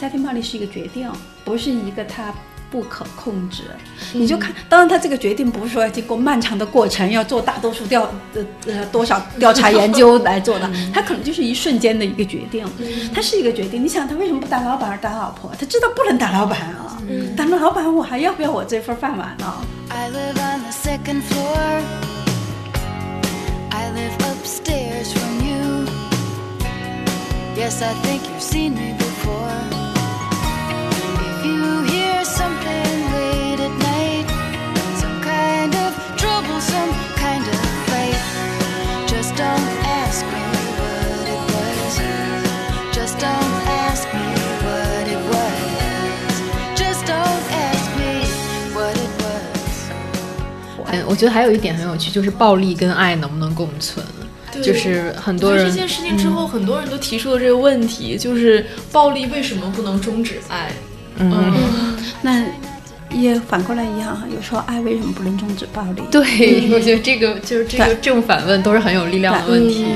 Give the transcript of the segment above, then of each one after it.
家庭暴力是一个决定，不是一个他不可控制。你就看，当然他这个决定不是说经过漫长的过程，要做大多数调呃呃多少调查研究来做的，他可能就是一瞬间的一个决定。他是一个决定。你想他为什么不打老板而打老婆？他知道不能打老板啊，打了老板我还要不要我这份饭碗呢？I live second floor. I live upstairs from you. Yes, I think you've seen me before. 我觉得还有一点很有趣，就是暴力跟爱能不能共存？就是很多人这件事情之后，很多人都提出了这个问题，就是暴力为什么不能终止爱？嗯，那也反过来一样，有时候爱为什么不能终止暴力？对，我觉得这个就是这个正反问都是很有力量的问题。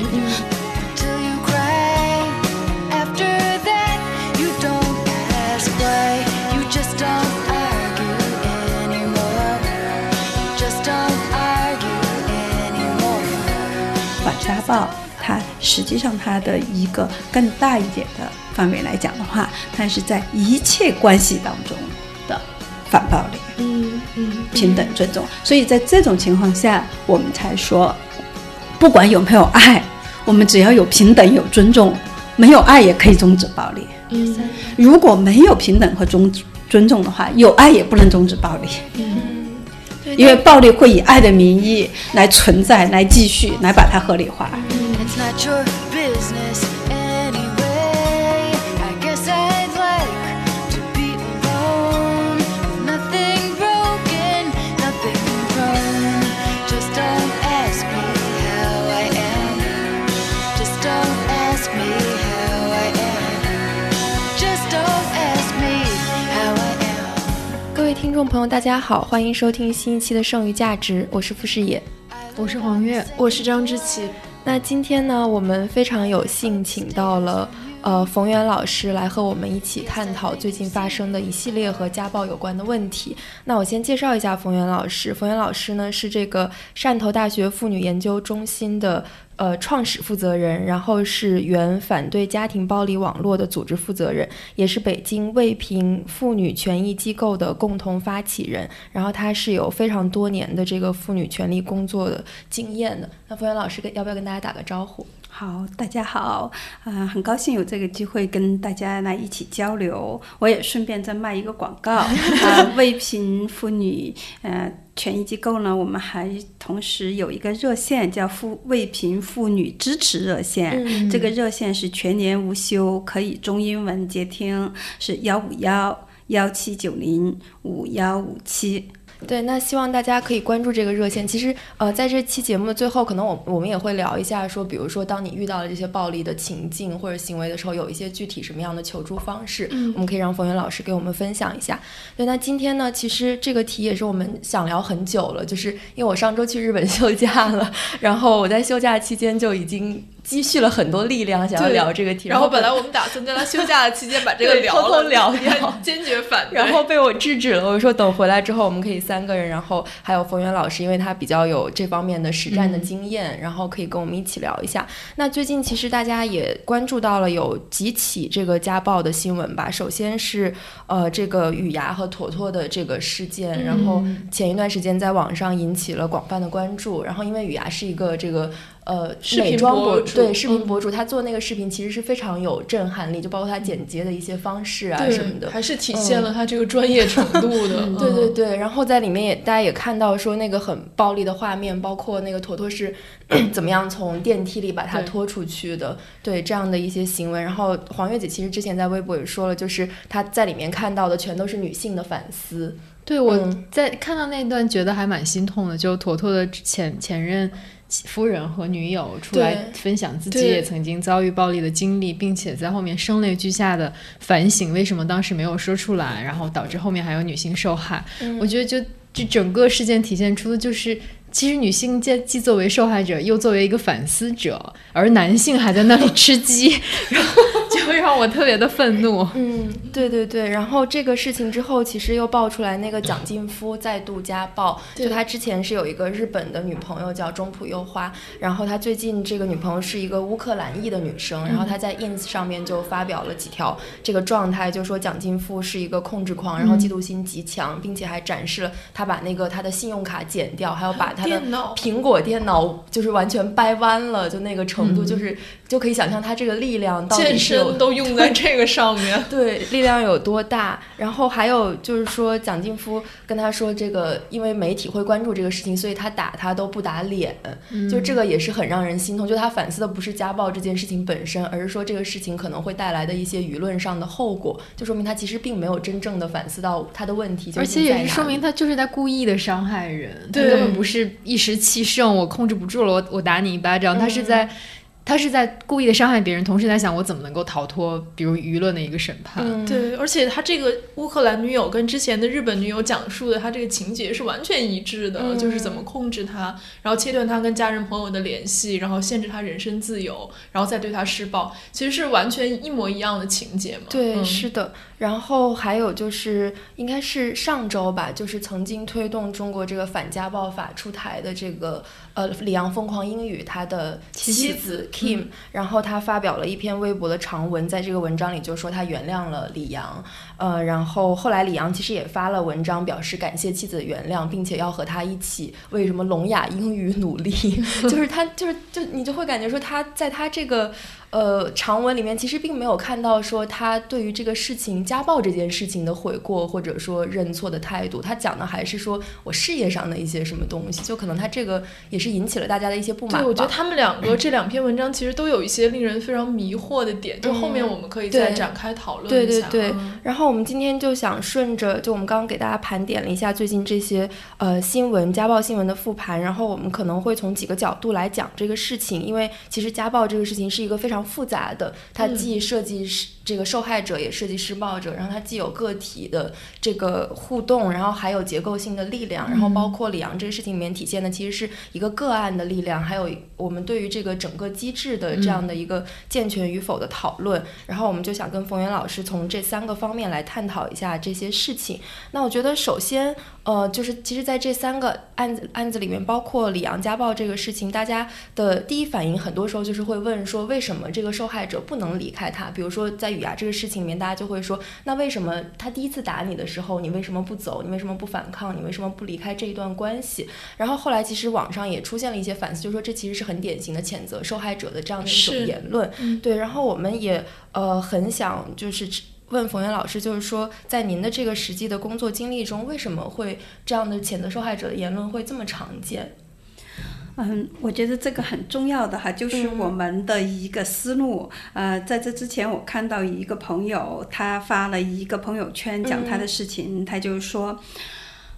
反家暴，它实际上它的一个更大一点的范围来讲的话，它是在一切关系当中的反暴力。嗯嗯，平等尊重。所以在这种情况下，我们才说，不管有没有爱，我们只要有平等、有尊重，没有爱也可以终止暴力。嗯，如果没有平等和尊尊重的话，有爱也不能终止暴力，对因为暴力会以爱的名义来存在、来继续、来把它合理化。听众朋友，大家好，欢迎收听新一期的《剩余价值》，我是傅视野。我是黄月，我是张之琪。那今天呢，我们非常有幸请到了呃冯源老师来和我们一起探讨最近发生的一系列和家暴有关的问题。那我先介绍一下冯源老师，冯源老师呢是这个汕头大学妇女研究中心的。呃，创始负责人，然后是原反对家庭暴力网络的组织负责人，也是北京卫平妇女权益机构的共同发起人。然后他是有非常多年的这个妇女权利工作的经验的。那冯源老师跟要不要跟大家打个招呼？好，大家好，啊、很高兴有这个机会跟大家来一起交流。我也顺便再卖一个广告，啊、卫平妇女呃权益机构呢，我们还同时有一个热线叫妇卫平妇女支持热线，这个热线是全年无休，可以中英文接听，是幺五幺幺七九零五幺五七。对，那希望大家可以关注这个热线。其实，呃，在这期节目的最后，可能我我们也会聊一下，说，比如说，当你遇到了这些暴力的情境或者行为的时候，有一些具体什么样的求助方式，我们可以让冯源老师给我们分享一下。对，那今天呢，其实这个题也是我们想聊很久了，就是因为我上周去日本休假了，然后我在休假期间就已经积蓄了很多力量，想要聊这个题。然后本来我们打算在他休假的期间把这个 对聊了，偷偷聊你还掉坚决反对。然后被我制止了。我说等回来之后，我们可以三个人，然后还有冯源老师，因为他比较有这方面的实战的经验，然后可以跟我们一起聊一下。那最近其实大家也关注到了有几起这个家暴的新闻吧。首先是呃这个雨芽和坨坨的这个事件，然后前一段时间在网上引起了广泛的关注。然后因为雨芽是一个这个。呃，视频美妆博主对视频嗯博主，他做那个视频其实是非常有震撼力，就包括他剪接的一些方式啊什么的，还是体现了他这个专业程度的。嗯对对对，然后在里面也大家也看到说那个很暴力的画面，包括那个坨坨是 怎么样从电梯里把他拖出去的，对这样的一些行为。然后黄月姐其实之前在微博也说了，就是她在里面看到的全都是女性的反思。对我嗯在看到那段觉得还蛮心痛的，就坨坨的前前任夫人和女友出来分享自己也曾经遭遇暴力的经历，并且在后面声泪俱下的反省为什么当时没有说出来，然后导致后面还有女性受害。嗯我觉得就这整个事件体现出的就是其实女性既既作为受害者，又作为一个反思者，而男性还在那里吃鸡，然 后让我特别的愤怒。嗯，对对对。然后这个事情之后，其实又爆出来那个蒋劲夫再度家暴。就他之前是有一个日本的女朋友叫中浦优花，然后他最近这个女朋友是一个乌克兰裔的女生，然后他在 ins 上面就发表了几条这个状态，就说蒋劲夫是一个控制狂，然后嫉妒心极强，并且还展示了他把那个他的信用卡剪掉，还有把。他的苹果电脑就是完全掰弯了，就那个程度，就是就可以想象他这个力量到底是有都用在这个上面，对，力量有多大。然后还有就是说，蒋劲夫跟他说，这个因为媒体会关注这个事情，所以他打他都不打脸，就这个也是很让人心痛。就他反思的不是家暴这件事情本身，而是说这个事情可能会带来的一些舆论上的后果，就说明他其实并没有真正的反思到他的问题，而且也是说明他就是在故意的伤害人，对，根本不是。一时气盛，我控制不住了，我我打你一巴掌。他是在。他是在故意的伤害别人，同时在想我怎么能够逃脱，比如舆论的一个审判。对，而且他这个乌克兰女友跟之前的日本女友讲述的他这个情节是完全一致的，就是怎么控制他，然后切断他跟家人朋友的联系，然后限制他人身自由，然后再对他施暴，其实是完全一模一样的情节嘛。对，是的。然后还有就是，应该是上周吧，就是曾经推动中国这个反家暴法出台的这个。呃，李阳疯狂英语他的妻子 Kim，然后他发表了一篇微博的长文，在这个文章里就说他原谅了李阳，呃，然后后来李阳其实也发了文章表示感谢妻子的原谅，并且要和他一起为什么聋哑英语努力，就是他就是就你就会感觉说他在他这个。呃，长文里面其实并没有看到说他对于这个事情家暴这件事情的悔过，或者说认错的态度。他讲的还是说我事业上的一些什么东西，就可能他这个也是引起了大家的一些不满。对，我觉得他们两个这两篇文章其实都有一些令人非常迷惑的点，就后面我们可以再展开讨论一下。对对对。然后我们今天就想顺着，就我们刚刚给大家盘点了一下最近这些呃新闻家暴新闻的复盘，然后我们可能会从几个角度来讲这个事情，因为其实家暴这个事情是一个非常。复杂的，它既涉及是这个受害者，也涉及施暴者，然后它既有个体的这个互动，然后还有结构性的力量，然后包括李阳这个事情里面体现的其实是一个个案的力量，还有我们对于这个整个机制的这样的一个健全与否的讨论。然后我们就想跟冯源老师从这三个方面来探讨一下这些事情。那我觉得首先。呃，就是其实，在这三个案子案子里面，包括李阳家暴这个事情，大家的第一反应很多时候就是会问说，为什么这个受害者不能离开他？比如说在雨芽这个事情里面，大家就会说，那为什么他第一次打你的时候，你为什么不走？你为什么不反抗？你为什么不离开这一段关系？然后后来其实网上也出现了一些反思，就是说这其实是很典型的谴责受害者的这样的一种言论。对，然后我们也呃很想就是。问冯源老师，就是说，在您的这个实际的工作经历中，为什么会这样的谴责受害者的言论会这么常见？嗯，我觉得这个很重要的哈，就是我们的一个思路。呃，在这之前，我看到一个朋友，他发了一个朋友圈讲他的事情，他就说，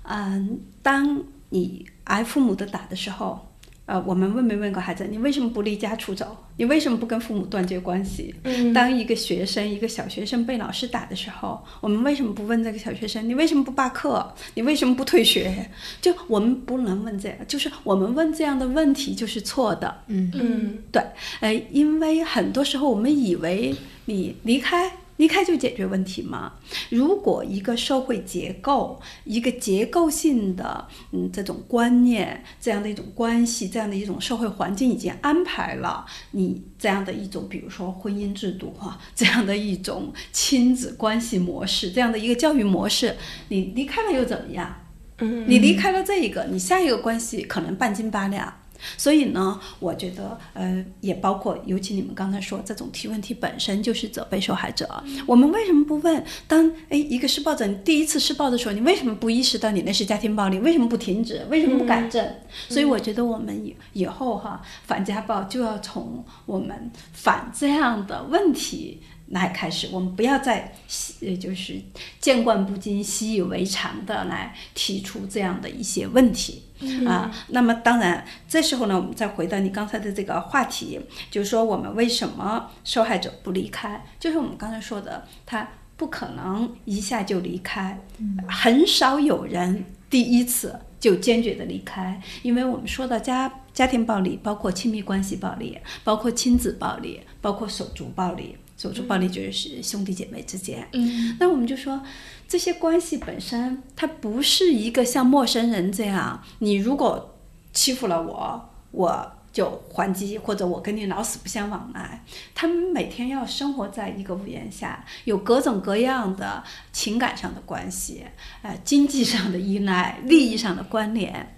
嗯，当你挨父母的打的时候。呃，我们问没问过孩子，你为什么不离家出走？你为什么不跟父母断绝关系？当一个学生，一个小学生被老师打的时候，我们为什么不问这个小学生，你为什么不罢课？你为什么不退学？就我们不能问这样，就是我们问这样的问题就是错的。嗯嗯，对，呃，因为很多时候我们以为你离开。离开就解决问题吗？如果一个社会结构、一个结构性的嗯这种观念、这样的一种关系、这样的一种社会环境已经安排了你这样的一种，比如说婚姻制度哈，这样的一种亲子关系模式、这样的一个教育模式，你离开了又怎么样？嗯，你离开了这一个，你下一个关系可能半斤八两。所以呢，我觉得，呃，也包括，尤其你们刚才说这种提问题本身就是责备受害者。我们为什么不问？当哎一个施暴者你第一次施暴的时候，你为什么不意识到你那是家庭暴力？为什么不停止？为什么不改正？所以我觉得我们以以后哈反家暴就要从我们反这样的问题。来开始，我们不要再呃，就是见惯不惊、习以为常的来提出这样的一些问题啊。那么，当然，这时候呢，我们再回到你刚才的这个话题，就是说，我们为什么受害者不离开？就是我们刚才说的，他不可能一下就离开，很少有人第一次就坚决的离开，因为我们说到家家庭暴力，包括亲密关系暴力，包括亲子暴力，包括手足暴力。手足暴力就是兄弟姐妹之间。嗯那我们就说，这些关系本身它不是一个像陌生人这样，你如果欺负了我，我就还击，或者我跟你老死不相往来。他们每天要生活在一个屋檐下，有各种各样的情感上的关系，呃，经济上的依赖，利益上的关联。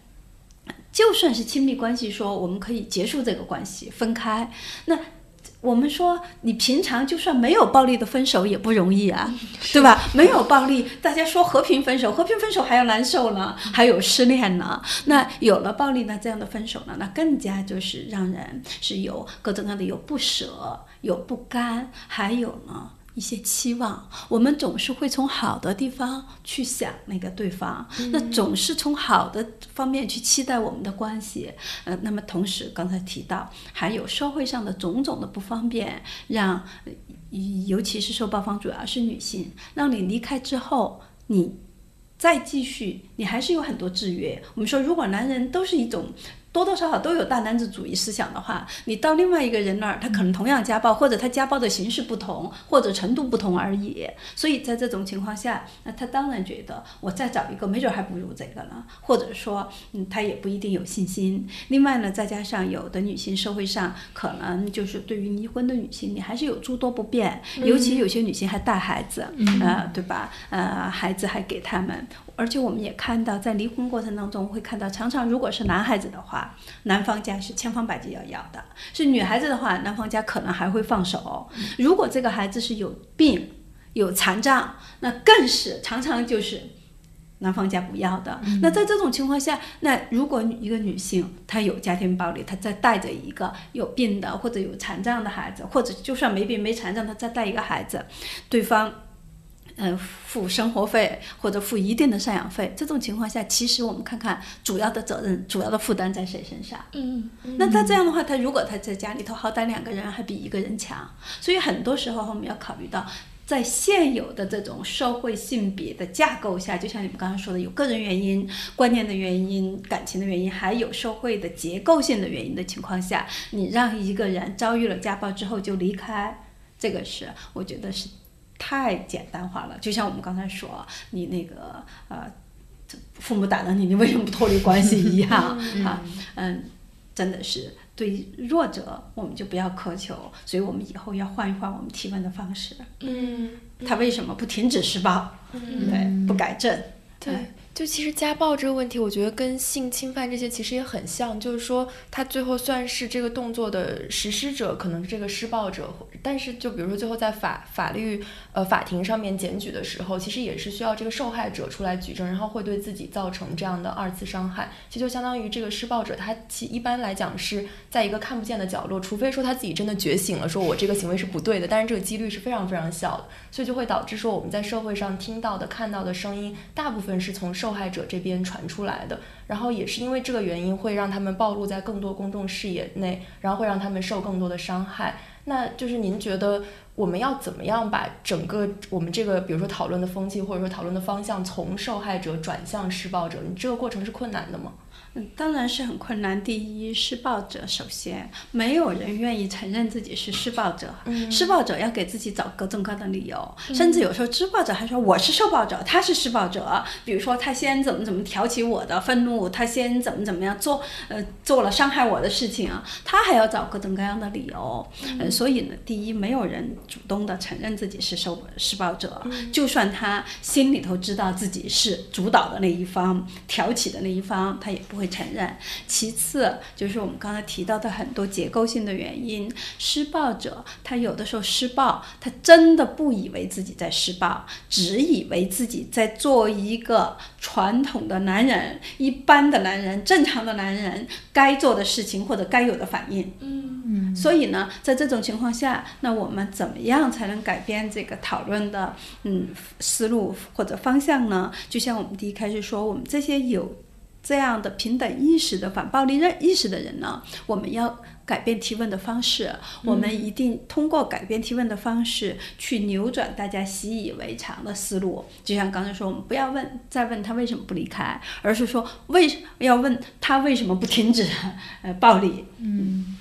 就算是亲密关系，说我们可以结束这个关系，分开，那我们说，你平常就算没有暴力的分手也不容易啊，对吧？没有暴力，大家说和平分手，和平分手还要难受呢，还有失恋呢。那有了暴力呢，这样的分手呢，那更加就是让人是有各种各样的有不舍、有不甘，还有呢。一些期望，我们总是会从好的地方去想那个对方，那总是从好的方面去期待我们的关系。呃，那么同时刚才提到，还有社会上的种种的不方便，让呃尤其是受暴方主要是女性，让你离开之后，你再继续，你还是有很多制约。我们说，如果男人都是一种多多少少都有大男子主义思想的话，你到另外一个人那儿，他可能同样家暴，或者他家暴的形式不同，或者程度不同而已。所以在这种情况下，那他当然觉得我再找一个，没准还不如这个呢，或者说，嗯，他也不一定有信心。另外呢，再加上有的女性社会上可能就是对于离婚的女性，你还是有诸多不便，尤其有些女性还带孩子，呃，对吧？呃，孩子还给他们。而且我们也看到，在离婚过程当中，会看到常常如果是男孩子的话，男方家是千方百计要要的；是女孩子的话，男方家可能还会放手。如果这个孩子是有病、有残障，那更是常常就是男方家不要的。那在这种情况下，那如果一个女性她有家庭暴力，她再带着一个有病的或者有残障的孩子，或者就算没病没残障，她再带一个孩子，对方。呃，付生活费或者付一定的赡养费，这种情况下，其实我们看看主要的责任、主要的负担在谁身上？嗯那他这样的话，他如果他在家里头，好歹两个人还比一个人强。所以很多时候我们要考虑到，在现有的这种社会性别的架构下，就像你们刚刚说的，有个人原因、观念的原因、感情的原因，还有社会的结构性的原因的情况下，你让一个人遭遇了家暴之后就离开，这个是我觉得是太简单化了。就像我们刚才说，你那个呃。父母打了你，你为什么不脱离关系一样 啊？嗯，真的是对弱者，我们就不要苛求，所以我们以后要换一换我们提问的方式。嗯，他为什么不停止施暴？对，不改正。对，就其实家暴这个问题，我觉得跟性侵犯这些其实也很像，就是说他最后算是这个动作的实施者，可能是这个施暴者，但是就比如说最后在法法律呃法庭上面检举的时候，其实也是需要这个受害者出来举证，然后会对自己造成这样的二次伤害，其实就相当于这个施暴者他其一般来讲是在一个看不见的角落，除非说他自己真的觉醒了，说我这个行为是不对的，但是这个几率是非常非常小的，所以就会导致说我们在社会上听到的、看到的声音，大部分是从受害者这边传出来的，然后也是因为这个原因，会让他们暴露在更多公众视野内，然后会让他们受更多的伤害。那就是您觉得我们要怎么样把整个我们这个，比如说讨论的风气，或者说讨论的方向，从受害者转向施暴者，你这个过程是困难的吗？嗯，当然是很困难。第一，施暴者首先没有人愿意承认自己是施暴者，施暴者要给自己找各种各样的理由，甚至有时候施暴者还说我是受暴者，他是施暴者。比如说他先怎么怎么挑起我的愤怒，他先怎么怎么样做，呃，做了伤害我的事情啊，他还要找各种各样的理由。呃，所以呢，第一，没有人主动的承认自己是受施暴者，就算他心里头知道自己是主导的那一方、挑起的那一方，他也不会承认。其次，就是我们刚才提到的很多结构性的原因，施暴者他有的时候施暴，他真的不以为自己在施暴，只以为自己在做一个传统的男人、一般的男人、正常的男人该做的事情或者该有的反应。嗯所以呢，在这种情况下，那我们怎么样才能改变这个讨论的嗯思路或者方向呢？就像我们第一开始说，我们这些有这样的平等意识的反暴力认意识的人呢，我们要改变提问的方式，我们一定通过改变提问的方式去扭转大家习以为常的思路。就像刚才说，我们不要问再问他为什么不离开，而是说为什要问他为什么不停止 呃暴力。嗯，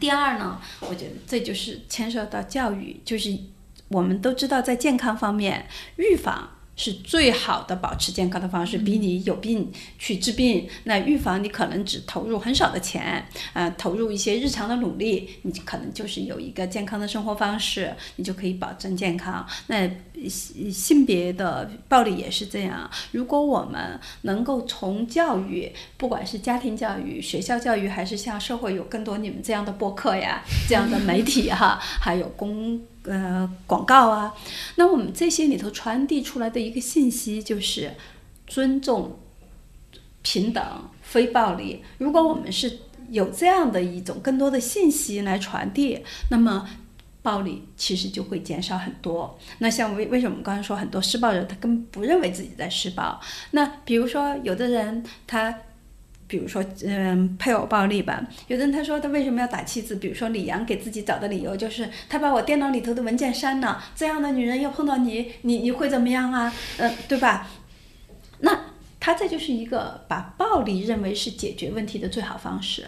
第二呢，我觉得这就是牵涉到教育，就是我们都知道在健康方面预防。是最好的保持健康的方式，比你有病去治病。那预防你可能只投入很少的钱，呃、投入一些日常的努力，你可能就是有一个健康的生活方式，你就可以保证健康。那性性别的暴力也是这样。如果我们能够从教育，不管是家庭教育、学校教育，还是像社会有更多你们这样的播客呀、这样的媒体哈，还有公呃广告啊，那我们这些里头传递出来的一个信息就是尊重、平等、非暴力。如果我们是有这样的一种更多的信息来传递，那么暴力其实就会减少很多。那像为为什么我们刚才说很多施暴者他根本不认为自己在施暴？那比如说有的人他。比如说，嗯，配偶暴力吧，有的人他说他为什么要打妻子？比如说李阳给自己找的理由就是他把我电脑里头的文件删了，这样的女人要碰到你，你你会怎么样啊？嗯、对吧？那他这就是一个把暴力认为是解决问题的最好方式。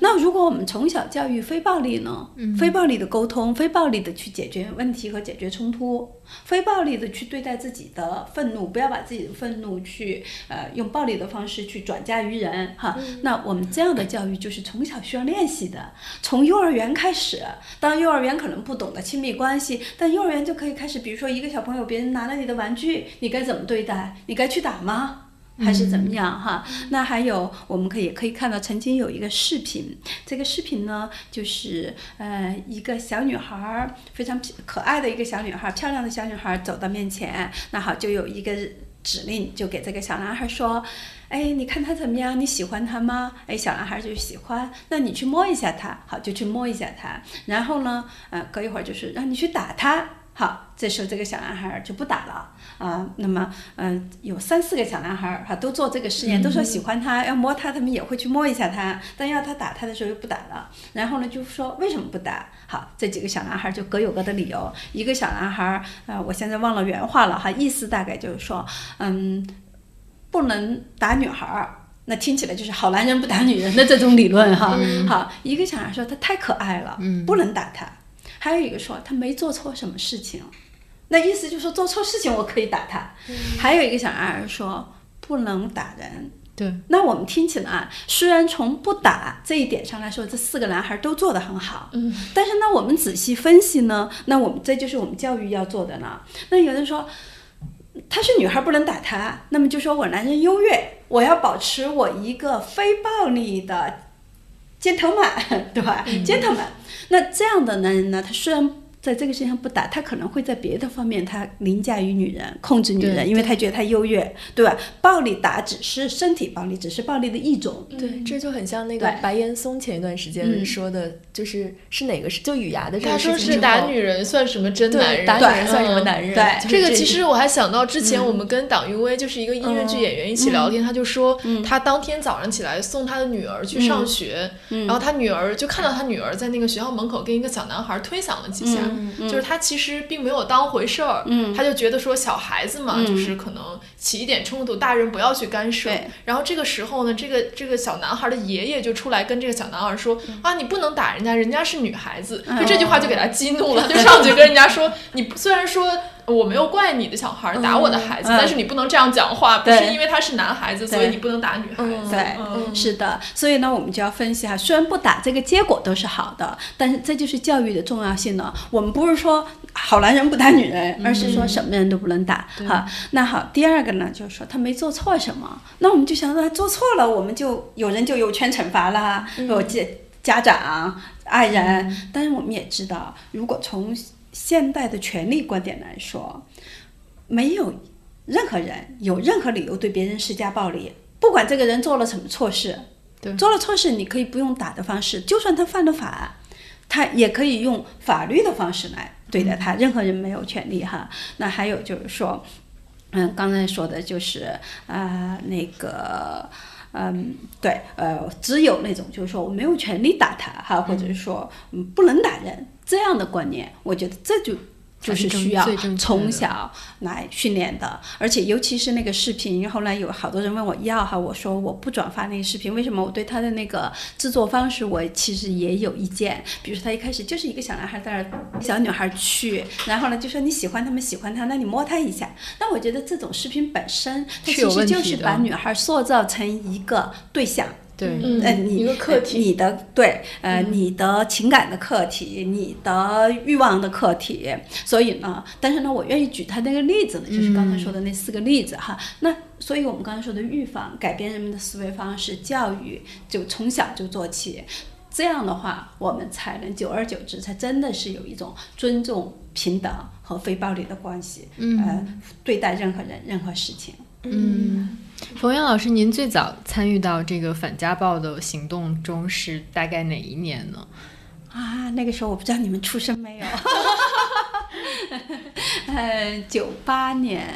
那如果我们从小教育非暴力呢？非暴力的沟通，非暴力的去解决问题和解决冲突，非暴力的去对待自己的愤怒，不要把自己的愤怒去呃用暴力的方式去转嫁于人哈。那我们这样的教育就是从小需要练习的，从幼儿园开始。当然，幼儿园可能不懂得亲密关系，但幼儿园就可以开始，比如说一个小朋友别人拿了你的玩具，你该怎么对待？你该去打吗？还是怎么样哈？那还有，我们可以可以看到，曾经有一个视频，这个视频呢，就是呃一个小女孩儿，非常可爱的一个小女孩儿，漂亮的小女孩儿走到面前，那好，就有一个指令，就给这个小男孩说，哎，你看他怎么样？你喜欢他吗？哎，小男孩就喜欢，那你去摸一下他，好，就去摸一下他，然后呢，呃，隔一会儿就是让你去打他。好，这时候这个小男孩儿就不打了啊、那么，嗯、有三四个小男孩儿哈都做这个实验，都说喜欢他，要摸他，他们也会去摸一下他，但要他打他的时候又不打了。然后呢，就说为什么不打？好，这几个小男孩儿就各有各的理由。一个小男孩儿，啊、我现在忘了原话了哈，意思大概就是说，嗯，不能打女孩儿。那听起来就是好男人不打女人的这种理论哈。好，一个小孩说他太可爱了，不能打他。还有一个说他没做错什么事情，那意思就是说做错事情我可以打他。还有一个小男孩说不能打人。对，那我们听起来啊，虽然从不打这一点上来说，这四个男孩都做得很好，嗯，但是呢，我们仔细分析呢，那我们这就是我们教育要做的呢。那有人说，她是女孩不能打她，那么就说我男人优越，我要保持我一个非暴力的 gentleman，对吧、g e n t l e m a n 那这样的男人呢，他虽然在这个事情上不打，他可能会在别的方面他凌驾于女人，控制女人，因为他觉得他优越，对吧？暴力打只是身体暴力，只是暴力的一种。对，这就很像那个白岩松前一段时间嗯说的，就是是哪个是就雨牙的这他个事情他说是打女人算什么真男人？打女人算什么嗯男人？对就是这个其实我还想到之前我们跟党云威就是一个音乐剧演员一起聊天，他就说他当天早上起来送他的女儿去上学，然后他女儿就看到他女儿在那个学校门口跟一个小男孩推搡了几下，就是他其实并没有当回事儿，他就觉得说小孩子嘛，就是可能起一点冲突，大人不要去干涉。然后这个时候呢，这个这个小男孩的爷爷就出来跟这个小男孩说啊，你不能打人家，人家是女孩子，就这句话就给他激怒了，就上去跟人家说，你虽然说。我没有怪你的小孩儿打我的孩子，嗯但是你不能这样讲话，不是因为他是男孩子，所以你不能打女孩子。对，嗯是的，所以呢，我们就要分析哈，虽然不打这个结果都是好的，但是这就是教育的重要性了。我们不是说好男人不打女人，而是说什么人都不能打哈。那好，第二个呢，就是说他没做错什么，那我们就想到他做错了，我们就有人就有权惩罚啦，有家家长、爱人，但是我们也知道，如果从现代的权利观点来说，没有任何人有任何理由对别人施加暴力，不管这个人做了什么错事，对做了错事，你可以不用打的方式，就算他犯了法，他也可以用法律的方式来对待他，任何人没有权利哈。那还有就是说，嗯，刚才说的就是啊、呃那个。嗯，对，呃，只有那种就是说我没有权利打他哈，或者是说嗯不能打人这样的观念，我觉得这就。就是需要从小来训练的，而且尤其是那个视频，后来有好多人问我要哈，我说我不转发那个视频，为什么？我对他的那个制作方式，我其实也有意见。比如说他一开始就是一个小男孩带着小女孩去，然后呢就说你喜欢他们喜欢他，那你摸他一下。那我觉得这种视频本身，它其实就是把女孩塑造成一个对象。对，嗯呃，你一个课题。嗯你的对，呃，你的情感的课题，你的欲望的课题，所以呢，但是呢，我愿意举他那个例子呢，就是刚才说的那四个例子哈。那所以我们刚才说的预防，改变人们的思维方式，教育就从小就做起，这样的话，我们才能久而久之，才真的是有一种尊重、平等和非暴力的关系，嗯。呃，对待任何人、任何事情。嗯，冯源老师，您最早参与到这个反家暴的行动中是大概哪一年呢？啊，那个时候我不知道你们出生没有。呃，九八年，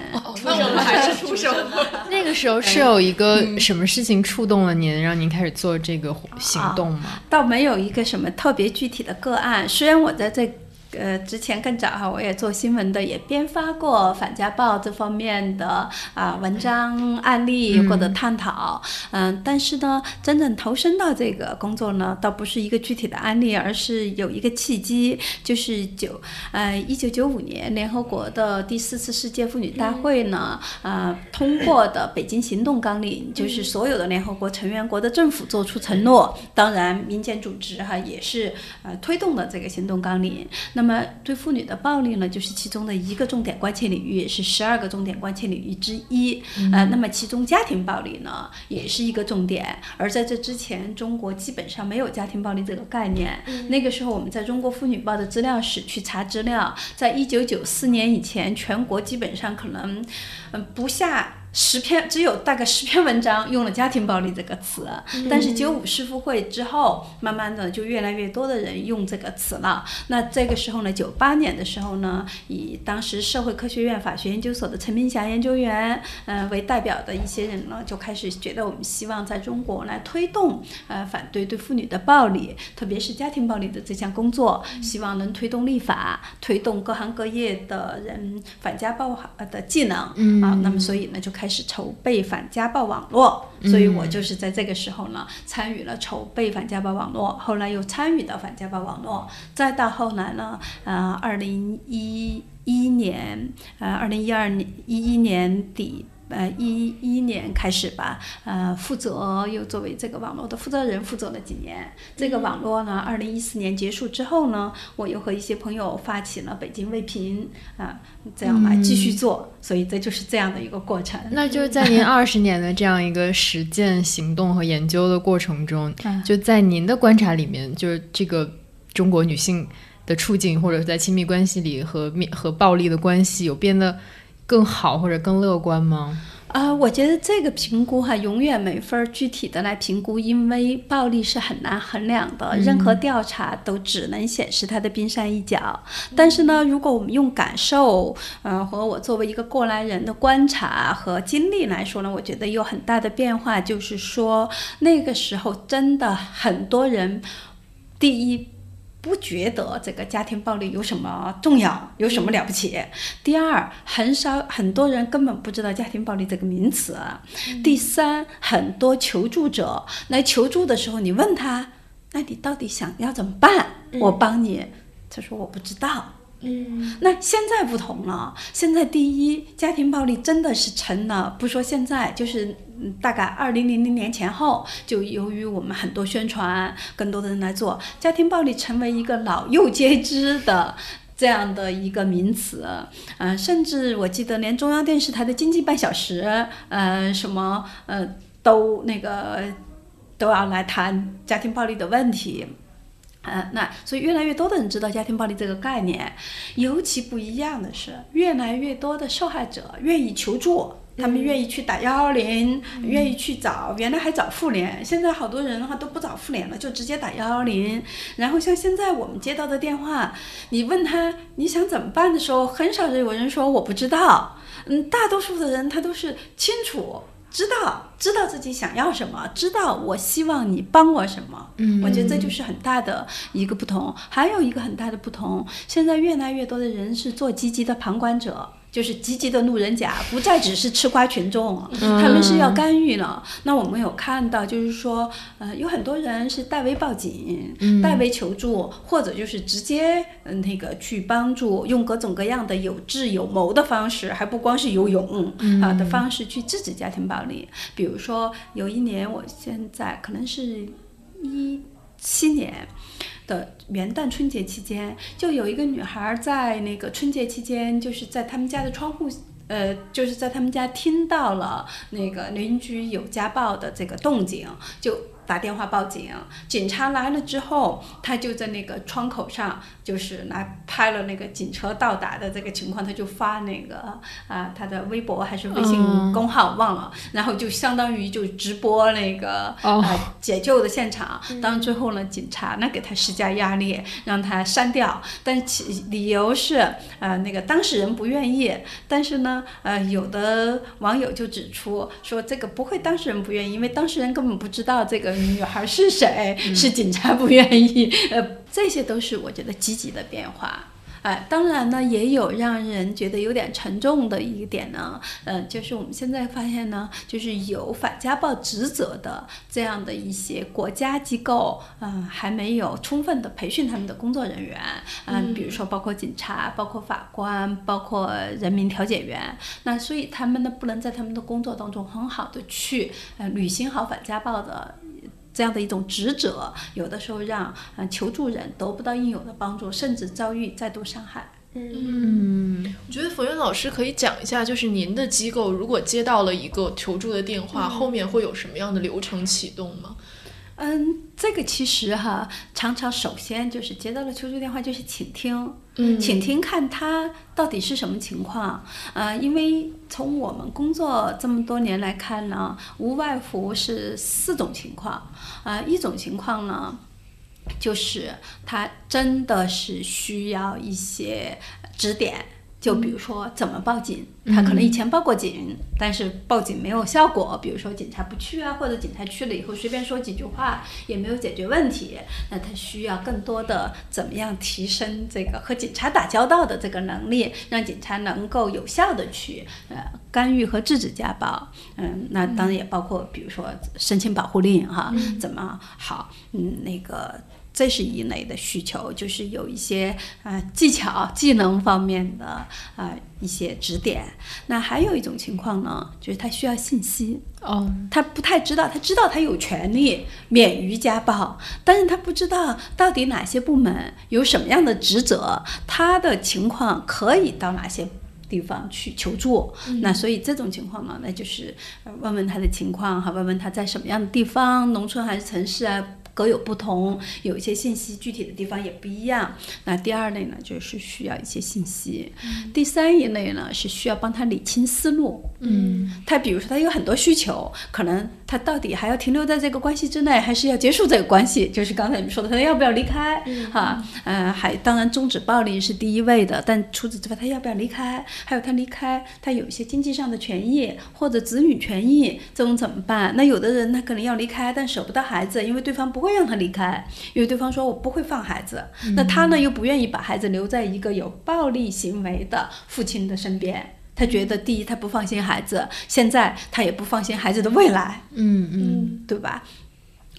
那我们还是出生了。那个时候是有一个什么事情触动了您，让您开始做这个行动吗？倒没有一个什么特别具体的个案。虽然我在这呃之前更早哈，我也做新闻的，也编发过反家暴这方面的啊、文章案例或者探讨。嗯、但是呢，真正投身到这个工作呢，倒不是一个具体的案例，而是有一个契机，就是九呃一九九五年联合国的第四次世界妇女大会呢，呃通过的北京行动纲领，就是所有的联合国成员国的政府做出承诺，当然民间组织哈也是呃推动的这个行动纲领。那么对妇女的暴力呢，就是其中的一个重点关切领域，也是十二个重点关切领域之一。呃，那么其中家庭暴力呢，也是一个重点。而在这之前，中国基本上没有家庭暴力这个概念。那个时候，我们在中国妇女报的资料室去查资料，在一九九四年以前，全国基本上可能，嗯、不下。十篇只有大概十篇文章用了“家庭暴力”这个词，但是九五世妇会之后，慢慢的就越来越多的人用这个词了。那这个时候呢，九八年的时候呢，以当时社会科学院法学研究所的陈明霞研究员，呃为代表的一些人呢，就开始觉得我们希望在中国来推动呃反对对妇女的暴力，特别是家庭暴力的这项工作，希望能推动立法，推动各行各业的人反家暴呃的技能、嗯啊。那么所以呢，就开始筹备反家暴网络。所以我就是在这个时候呢，参与了筹备反家暴网络，后来又参与到反家暴网络，再到后来呢，呃，二零一一年，呃，二零一二年一一年底。呃，一一年开始吧，呃，负责又作为这个网络的负责人，负责了几年。这个网络呢，二零一四年结束之后呢，我又和一些朋友发起了北京卫评啊、这样来继续做。所以这就是这样的一个过程。那就是在您 二十年的这样一个实践、行动和研究的过程中，嗯就在您的观察里面，就是这个中国女性的处境，或者在亲密关系里和面和暴力的关系，有变得更好或者更乐观吗？啊、我觉得这个评估哈，永远没法儿具体的来评估，因为暴力是很难衡量的，任何调查都只能显示它的冰山一角。但是呢，如果我们用感受，呃，和我作为一个过来人的观察和经历来说呢，我觉得有很大的变化，就是说那个时候真的很多人，第一。不觉得这个家庭暴力有什么重要，有什么了不起？第二，很少很多人根本不知道家庭暴力这个名词。第三，很多求助者来求助的时候，你问他，那你到底想要怎么办？我帮你，他说我不知道。嗯那现在不同了，现在第一，家庭暴力真的是成了，不说现在，就是大概二零零零年前后，就由于我们很多宣传，更多的人来做，家庭暴力成为一个老幼皆知的。这样的一个名词，呃，甚至我记得连中央电视台的经济半小时，呃，什么呃，都那个都要来谈家庭暴力的问题。呃，那所以越来越多的人知道家庭暴力这个概念，尤其不一样的是，越来越多的受害者愿意求助，他们愿意去打幺幺零，愿意去找，原来还找妇联，现在好多人的话都不找妇联了，就直接打幺幺零。然后像现在我们接到的电话，你问他你想怎么办的时候，很少有人说我不知道，嗯，大多数的人他都是清楚。知道知道自己想要什么，知道我希望你帮我什么。嗯我觉得这就是很大的一个不同。还有一个很大的不同，现在越来越多的人是做积极的旁观者。就是积极的路人甲，不再只是吃瓜群众，他们是要干预了。那我们有看到，就是说，呃，有很多人是代为报警、代为求助，或者就是直接嗯、那个去帮助，用各种各样的有智有谋的方式，还不光是游泳啊、的方式去制止家庭暴力。比如说，有一年，我现在可能是一七年。的元旦春节期间，就有一个女孩在那个春节期间，就是在他们家的窗户，呃，就是在他们家听到了那个邻居有家暴的这个动静，就打电话报警。警察来了之后，他就在那个窗口上，就是来拍了那个警车到达的这个情况，他就发那个啊、他的微博还是微信嗯公号忘了，然后就相当于就直播那个、哦。呃解救的现场。当然最后呢，警察呢给他施加压力，让他删掉，但其理由是呃那个当事人不愿意，但是呢呃有的网友就指出说这个不会当事人不愿意，因为当事人根本不知道这个女孩是谁，是警察不愿意，呃这些都是我觉得积极的变化。哎，当然呢，也有让人觉得有点沉重的一点呢，呃，就是我们现在发现呢，就是有反家暴职责的这样的一些国家机构，嗯、还没有充分的培训他们的工作人员，嗯、比如说包括警察、包括法官、包括人民调解员，那所以他们呢不能在他们的工作当中很好的去呃履行好反家暴的。这样的一种职责，有的时候让嗯求助人得不到应有的帮助，甚至遭遇再度伤害。嗯我觉得冯云老师可以讲一下，就是您的机构如果接到了一个求助的电话，后面会有什么样的流程启动吗？嗯，这个其实哈，常常首先就是接到了求助电话，就是倾听，嗯倾听看他到底是什么情况。呃，因为从我们工作这么多年来看呢，无外乎是四种情况。啊、一种情况呢，就是他真的是需要一些指点。就比如说怎么报警，他可能以前报过警，但是报警没有效果，比如说警察不去啊，或者警察去了以后随便说几句话也没有解决问题，那他需要更多的怎么样提升这个和警察打交道的这个能力，让警察能够有效的去呃干预和制止家暴。嗯，那当然也包括比如说申请保护令哈，怎么好，嗯，那个。这是一类的需求，就是有一些呃技巧、技能方面的啊、呃、一些指点。那还有一种情况呢，就是他需要信息，哦，他不太知道，他知道他有权利免于家暴，但是他不知道到底哪些部门有什么样的职责，他的情况可以到哪些。地方去求助，那所以这种情况呢，那就是呃问问他的情况哈，问问他在什么样的地方，农村还是城市啊，各有不同，有一些信息具体的地方也不一样。那第二类呢，就是需要一些信息，第三一类呢是需要帮他理清思路，嗯他比如说他有很多需求，可能他到底还要停留在这个关系之内，还是要结束这个关系？就是刚才你们说的，他要不要离开？哈，呃，还当然终止暴力是第一位的，但除此之外，他要不要离开？还有他离开，他有一些经济上的权益或者子女权益，这种怎么办？那有的人他可能要离开，但舍不得孩子，因为对方不会让他离开，因为对方说我不会放孩子，那他呢又不愿意把孩子留在一个有暴力行为的父亲的身边。他觉得，第一，他不放心孩子；现在他也不放心孩子的未来，嗯嗯对吧？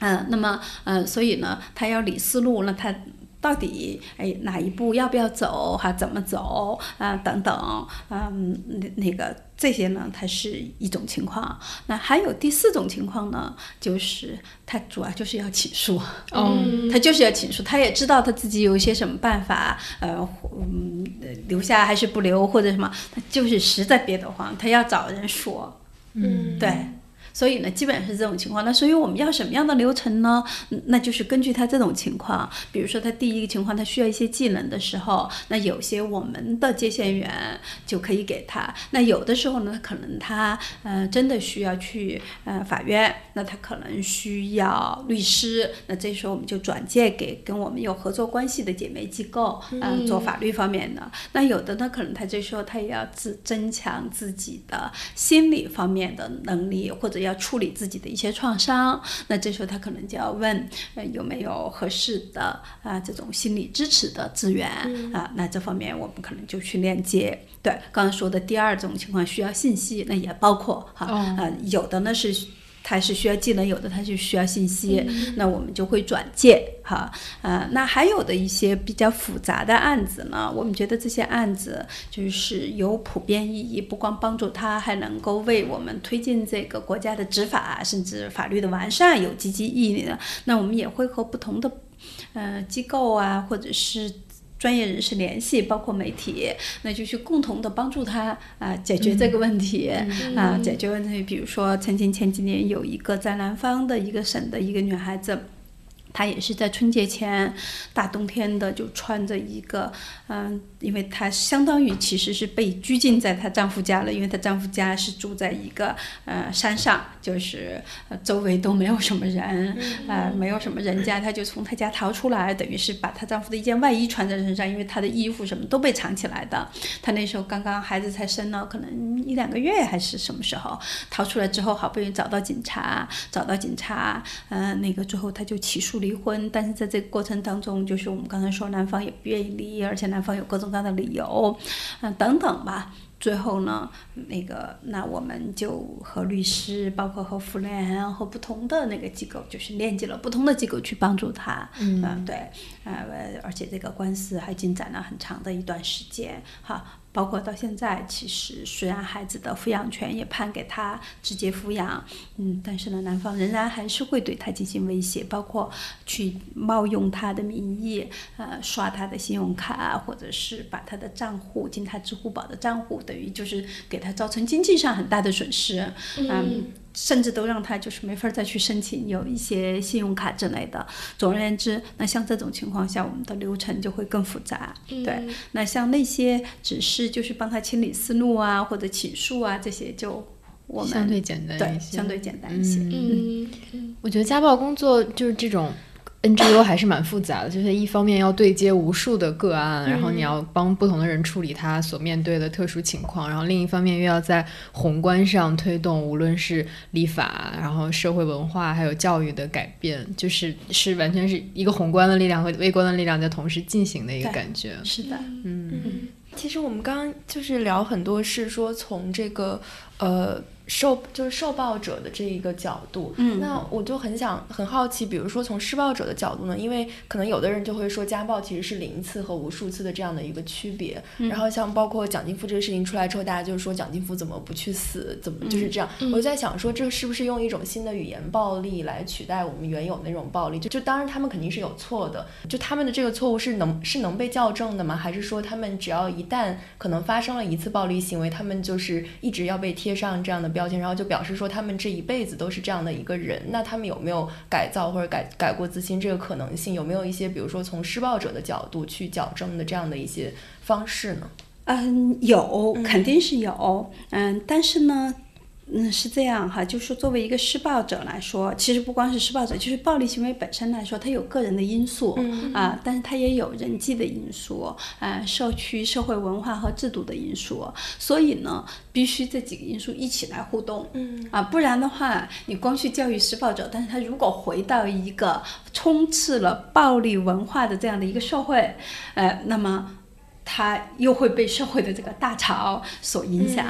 嗯，那么，嗯，所以呢，他要理思路，那他到底哎哪一步要不要走，还怎么走啊、等等，嗯，那那个这些呢，它是一种情况。那还有第四种情况呢，就是他主要就是要起诉。嗯他就是要起诉，他也知道他自己有一些什么办法，呃，嗯，留下还是不留或者什么，他就是实在憋得慌，他要找人说，嗯，对。所以呢，基本上是这种情况。那所以我们要什么样的流程呢？嗯那就是根据他这种情况，比如说他第一个情况，他需要一些技能的时候，那有些我们的接线员就可以给他。那有的时候呢，可能他呃真的需要去呃法院，那他可能需要律师，那这时候我们就转介给跟我们有合作关系的姐妹机构，呃，做法律方面的。那有的呢，可能他这时候他也要自增强自己的心理方面的能力，或者要处理自己的一些创伤。那这时候他可能就要问，呃，有没有合适的啊、这种心理支持的资源啊、那这方面我们可能就去链接。对，刚刚说的第二种情况需要信息，那也包括哈，哦呃，有的呢是。它是需要技能，有的它是需要信息，那我们就会转介哈。呃，那还有的一些比较复杂的案子呢，我们觉得这些案子就是有普遍意义，不光帮助他，还能够为我们推进这个国家的执法，甚至法律的完善有积极意义的。那我们也会和不同的呃机构啊，或者是专业人士联系，包括媒体，那就去共同的帮助他啊、解决这个问题啊、解决问题。比如说，曾经前几年有一个在南方的一个省的一个女孩子。她也是在春节前，大冬天的就穿着一个，嗯，因为她相当于其实是被拘禁在她丈夫家了，因为她丈夫家是住在一个呃山上，就是呃周围都没有什么人，呃没有什么人家，她就从她家逃出来，等于是把她丈夫的一件外衣穿在身上，因为她的衣服什么都被藏起来的。她那时候刚刚孩子才生了，可能一两个月还是什么时候逃出来之后，好不容易找到警察，找到警察，呃，那个最后她就起诉离婚，但是在这个过程当中，就是我们刚才说男方也不愿意离，而且男方有各种各样的理由，嗯、等等吧。最后呢，那个那我们就和律师，包括和妇联和不同的那个机构，就是链接了不同的机构去帮助他。嗯、对，呃，而且这个官司还进展了很长的一段时间，哈。包括到现在，其实虽然孩子的抚养权也判给他直接抚养，嗯，但是呢，男方仍然还是会对他进行威胁，包括去冒用他的名义，呃，刷他的信用卡，或者是把他的账户进他支付宝的账户，等于就是给他造成经济上很大的损失，嗯甚至都让他就是没法儿再去申请有一些信用卡之类的。总而言之，那像这种情况下，我们的流程就会更复杂。对，那像那些只是就是帮他清理思路啊，或者起诉啊这些，就我们相对简单一些，相对简单一些。嗯我觉得家暴工作就是这种 NGO 还是蛮复杂的，就是一方面要对接无数的个案，然后你要帮不同的人处理他所面对的特殊情况，然后另一方面又要在宏观上推动无论是立法，然后社会文化还有教育的改变，就是是完全是一个宏观的力量和微观的力量在同时进行的一个感觉。是的，嗯。其实我们刚刚就是聊很多是说从这个呃受就是受暴者的这一个角度，嗯。那我就很想很好奇，比如说从施暴者的角度呢，因为可能有的人就会说家暴其实是零次和无数次的这样的一个区别，然后像包括蒋劲夫这个事情出来之后，大家就说蒋劲夫怎么不去死，怎么就是这样，我就在想说这是不是用一种新的语言暴力来取代我们原有那种暴力？就就当然他们肯定是有错的，就他们的这个错误是能是能被校正的吗？还是说他们只要一旦可能发生了一次暴力行为，他们就是一直要被贴上这样的标签，然后就表示说他们这一辈子都是这样的一个人？那他们有没有改造或者改改过自新这个可能性？有没有一些比如说从施暴者的角度去矫正的这样的一些方式呢？嗯，有，肯定是有，嗯，但是呢。嗯，是这样哈，就是作为一个施暴者来说，其实不光是施暴者，就是暴力行为本身来说，它有个人的因素啊、但是它也有人际的因素，呃，社区、社会文化和制度的因素，所以呢，必须这几个因素一起来互动，嗯啊，不然的话，你光去教育施暴者，但是他如果回到一个充斥了暴力文化的这样的一个社会，呃，那么。他又会被社会的这个大潮所影响，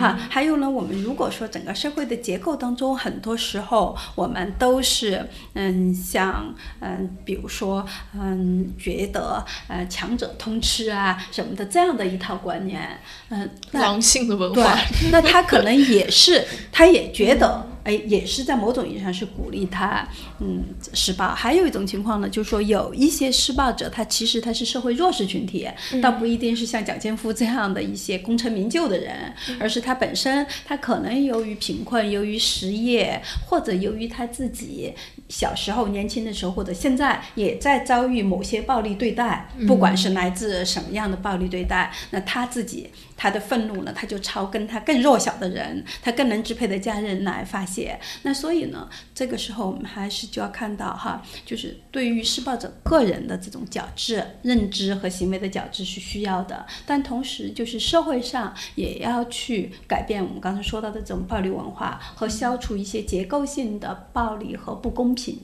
哈。还有呢，我们如果说整个社会的结构当中，很多时候我们都是，嗯，像，嗯，比如说，嗯，觉得，呃，强者通吃啊什么的这样的一套观念，嗯，那狼性的文对化，，那他可能也是，他也觉得哎，也是在某种意义上是鼓励他，嗯，施暴。还有一种情况呢，就是说有一些施暴者，他其实他是社会弱势群体，倒不一定是像蒋劲夫这样的一些功成名就的人，而是他本身他可能由于贫困、由于失业，或者由于他自己小时候、年轻的时候，或者现在也在遭遇某些暴力对待，不管是来自什么样的暴力对待，那他自己。他的愤怒呢，他就朝跟他更弱小的人，他更能支配的家人来发泄。那所以呢，这个时候我们还是就要看到哈，就是对于施暴者个人的这种矫治、认知和行为的矫治是需要的，但同时就是社会上也要去改变我们刚才说到的这种暴力文化，和消除一些结构性的暴力和不公平。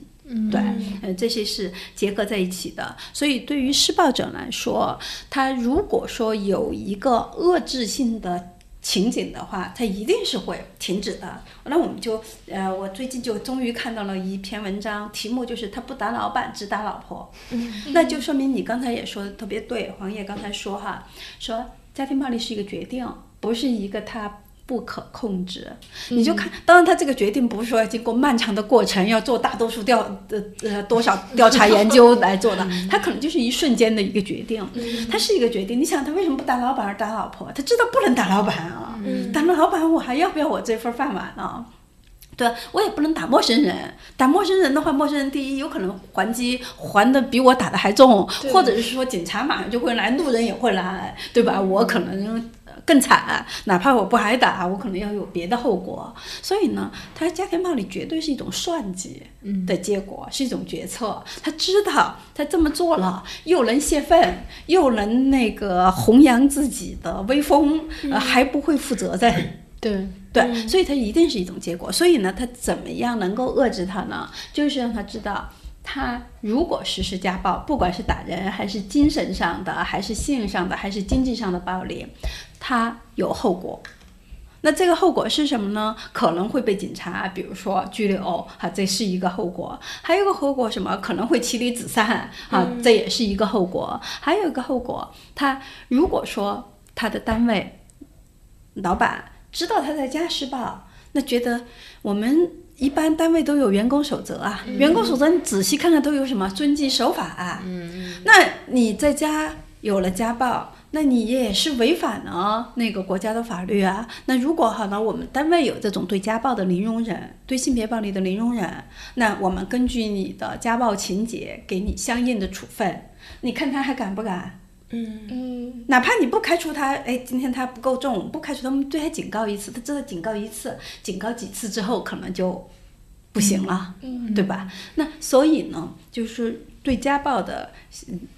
对，呃，这些是结合在一起的。所以对于施暴者来说，他如果说有一个遏制性的情景的话，他一定是会停止的。那我们就，呃，我最近就终于看到了一篇文章，题目就是他不打老板，只打老婆。那就说明你刚才也说的特别对，黄叶刚才说哈，说家庭暴力是一个决定，不是一个他。不可控制，你就看，当然他这个决定不是说经过漫长的过程，要做大多数调呃呃多少调查研究来做的，他可能就是一瞬间的一个决定，他是一个决定。你想他为什么不打老板而打老婆？他知道不能打老板啊，打了老板我还要不要我这份饭碗呢？对我也不能打陌生人，打陌生人的话，陌生人第一有可能还击还的比我打的还重，或者是说警察马上就会来，路人也会来，对吧？我可能。更惨，哪怕我不挨打，我可能要有别的后果。所以呢，他家庭暴力绝对是一种算计的结果，是一种决策。他知道他这么做了，又能泄愤，又能那个弘扬自己的威风，呃，还不会负责任。对对，所以他一定是一种结果。所以呢，他怎么样能够遏制他呢？就是让他知道。他如果实施家暴，不管是打人，还是精神上的，还是性上的，还是经济上的暴力，他有后果。那这个后果是什么呢？可能会被警察，比如说拘留，哈，这是一个后果。还有一个后果什么？可能会妻离子散，啊，这也是一个后果。还有一个后果，他如果说他的单位老板知道他在家施暴，那觉得我们。一般单位都有员工守则啊，员工守则你仔细看看都有什么遵纪守法啊。嗯那你在家有了家暴，那你也是违反了那个国家的法律啊。那如果好呢，我们单位有这种对家暴的零容忍，对性别暴力的零容忍，那我们根据你的家暴情节给你相应的处分，你看他还敢不敢？嗯嗯，哪怕你不开除他，哎，今天他不够重，不开除他们，对他警告一次，他真的警告一次，警告几次之后，可能就不行了，对吧？那所以呢，就是对家暴的。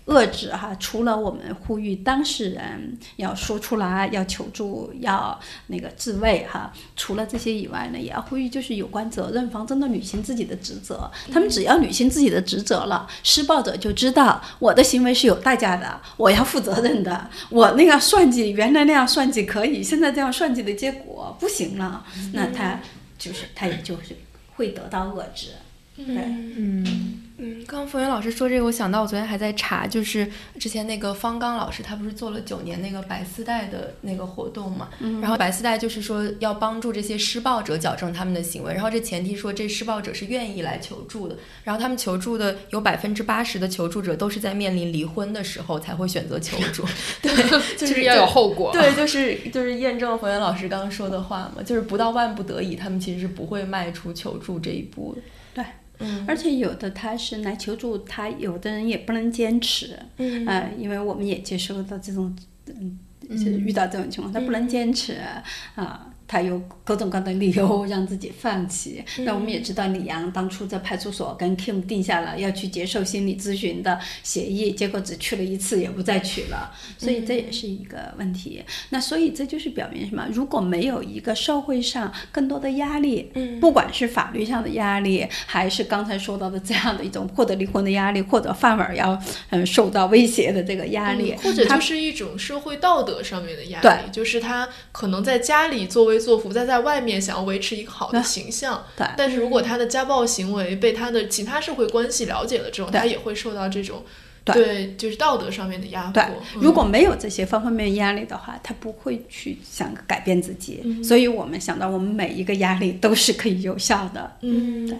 遏制哈，除了我们呼吁当事人要说出来、要求助、要那个自卫哈，除了这些以外呢，也要呼吁就是有关责任方真的履行自己的职责。他们只要履行自己的职责了，施暴者就知道我的行为是有代价的，我要负责任的。我那个算计，原来那样算计可以，现在这样算计的结果不行了，那他就是他也就是会得到遏制。对，嗯。嗯，刚刚冯源老师说这个，我想到我昨天还在查，就是之前那个方刚老师，他不是做了九年那个白丝带的那个活动嘛？嗯，然后白丝带就是说要帮助这些施暴者矫正他们的行为，然后这前提说这施暴者是愿意来求助的，然后他们求助的有百分之八十的求助者都是在面临离婚的时候才会选择求助 对，就是要有后果，对，就是就是验证了冯源老师刚刚说的话嘛，就是不到万不得已，他们其实是不会迈出求助这一步的，对。而且有的他是来求助，他有的人也不能坚持，嗯，呃，因为我们也接受到这种，嗯，就是遇到这种情况，他不能坚持，啊。他有各种各样的理由让自己放弃。那我们也知道，李阳当初在派出所跟 Kim 定下了要去接受心理咨询的协议，结果只去了一次，也不再去了。所以这也是一个问题。那所以这就是表明什么？如果没有一个社会上更多的压力，嗯，不管是法律上的压力，还是刚才说到的这样的一种获得离婚的压力，或者饭碗要嗯受到威胁的这个压力，或者就是一种社会道德上面的压力，就是他可能在家里作为。做福在在外面想要维持一个好的形象，对。但是如果他的家暴行为被他的其他社会关系了解了之后，他也会受到这种对对，就是道德上面的压迫对。，嗯如果没有这些方方面面压力的话，他不会去想改变自己。嗯所以我们想到，我们每一个压力都是可以有效的。嗯，对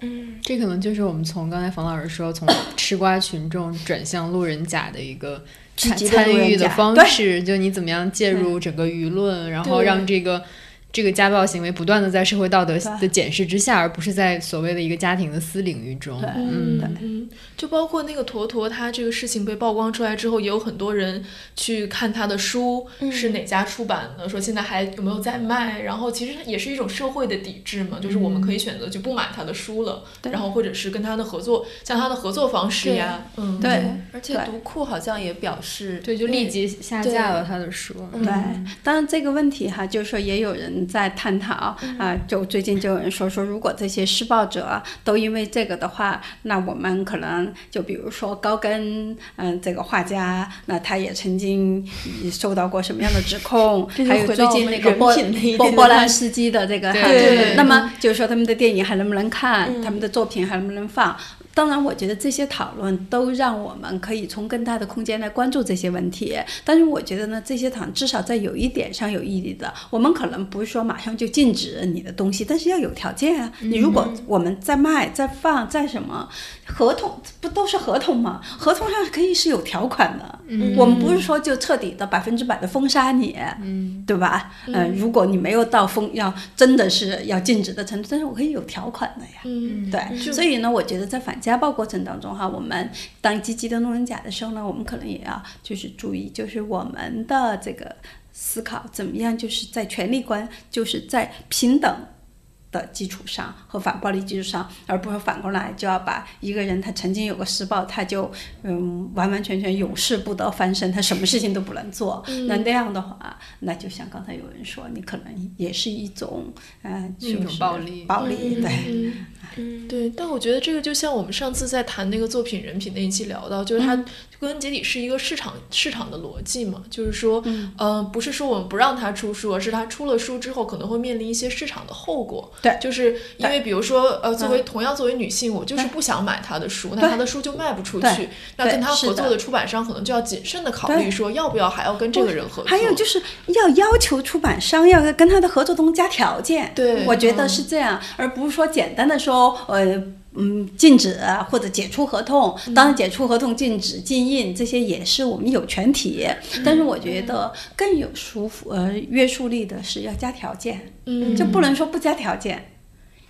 嗯这可能就是我们从刚才冯老师说，从吃瓜群众转向路人甲的一个参与的方式，就你怎么样介入整个舆论，然后让这个。这个家暴行为不断的在社会道德的检视之下，而不是在所谓的一个家庭的私领域中。对。嗯。对。嗯，就包括那个坨坨，他这个事情被曝光出来之后，也有很多人去看他的书是哪家出版的，说现在还有没有在卖。然后其实也是一种社会的抵制嘛，就是我们可以选择就不买他的书了，对。然后或者是跟他的合作，像他的合作方式呀，嗯，对而且读库好像也表示，对，就立即下架了他的书。嗯对，当然这个问题哈，就是说也有人在探讨啊、就最近就有人说说，如果这些施暴者都因为这个的话，那我们可能就比如说高更，嗯、这个画家，那他也曾经受到过什么样的指控 还有最近那个波波波兰斯基的这个哈，对对那么就是说他们的电影还能不能看，嗯他们的作品还能不能放？当然，我觉得这些讨论都让我们可以从更大的空间来关注这些问题。但是，我觉得呢，这些讨论至少在有一点上有意义的。我们可能不是说马上就禁止你的东西，但是要有条件啊。你如果我们在卖、在放、在什么合同，不都是合同吗？合同上可以是有条款的。嗯我们不是说就彻底的百分之百的封杀你，嗯，对吧？嗯、如果你没有到封要真的是要禁止的程度，但是我可以有条款的呀。嗯，对，所以呢，我觉得在反家暴过程当中哈，我们当积极的路人甲的时候呢，我们可能也要就是注意，就是我们的这个思考怎么样，就是在权力观，就是在平等。的基础上和反暴力基础上，而不是反过来就要把一个人他曾经有个施暴，他就嗯完完全全永世不得翻身，他什么事情都不能做。那那样的话，那就像刚才有人说，你可能也是一种呃一种就是暴力暴力对。嗯，嗯对，但我觉得这个就像我们上次在谈那个作品人品那一期聊到，就是它嗯归根结底是一个市场市场的逻辑嘛，就是说，嗯呃，不是说我们不让他出书，而是他出了书之后可能会面临一些市场的后果。对就是因为比如说，呃，作为嗯同样作为女性，我就是不想买他的书，那对他的书就卖不出对去，那跟他合作的出版商可能就要谨慎的考虑说，要不要还要跟这个人合作。还有就是要要求出版商要跟他的合作中加条件，对我觉得嗯是这样，而不是说简单的说，呃。嗯，禁止或者解除合同，当然解除合同、禁止禁印这些也是我们有权体，但是我觉得更有束缚呃约束力的是要加条件，嗯，就不能说不加条件。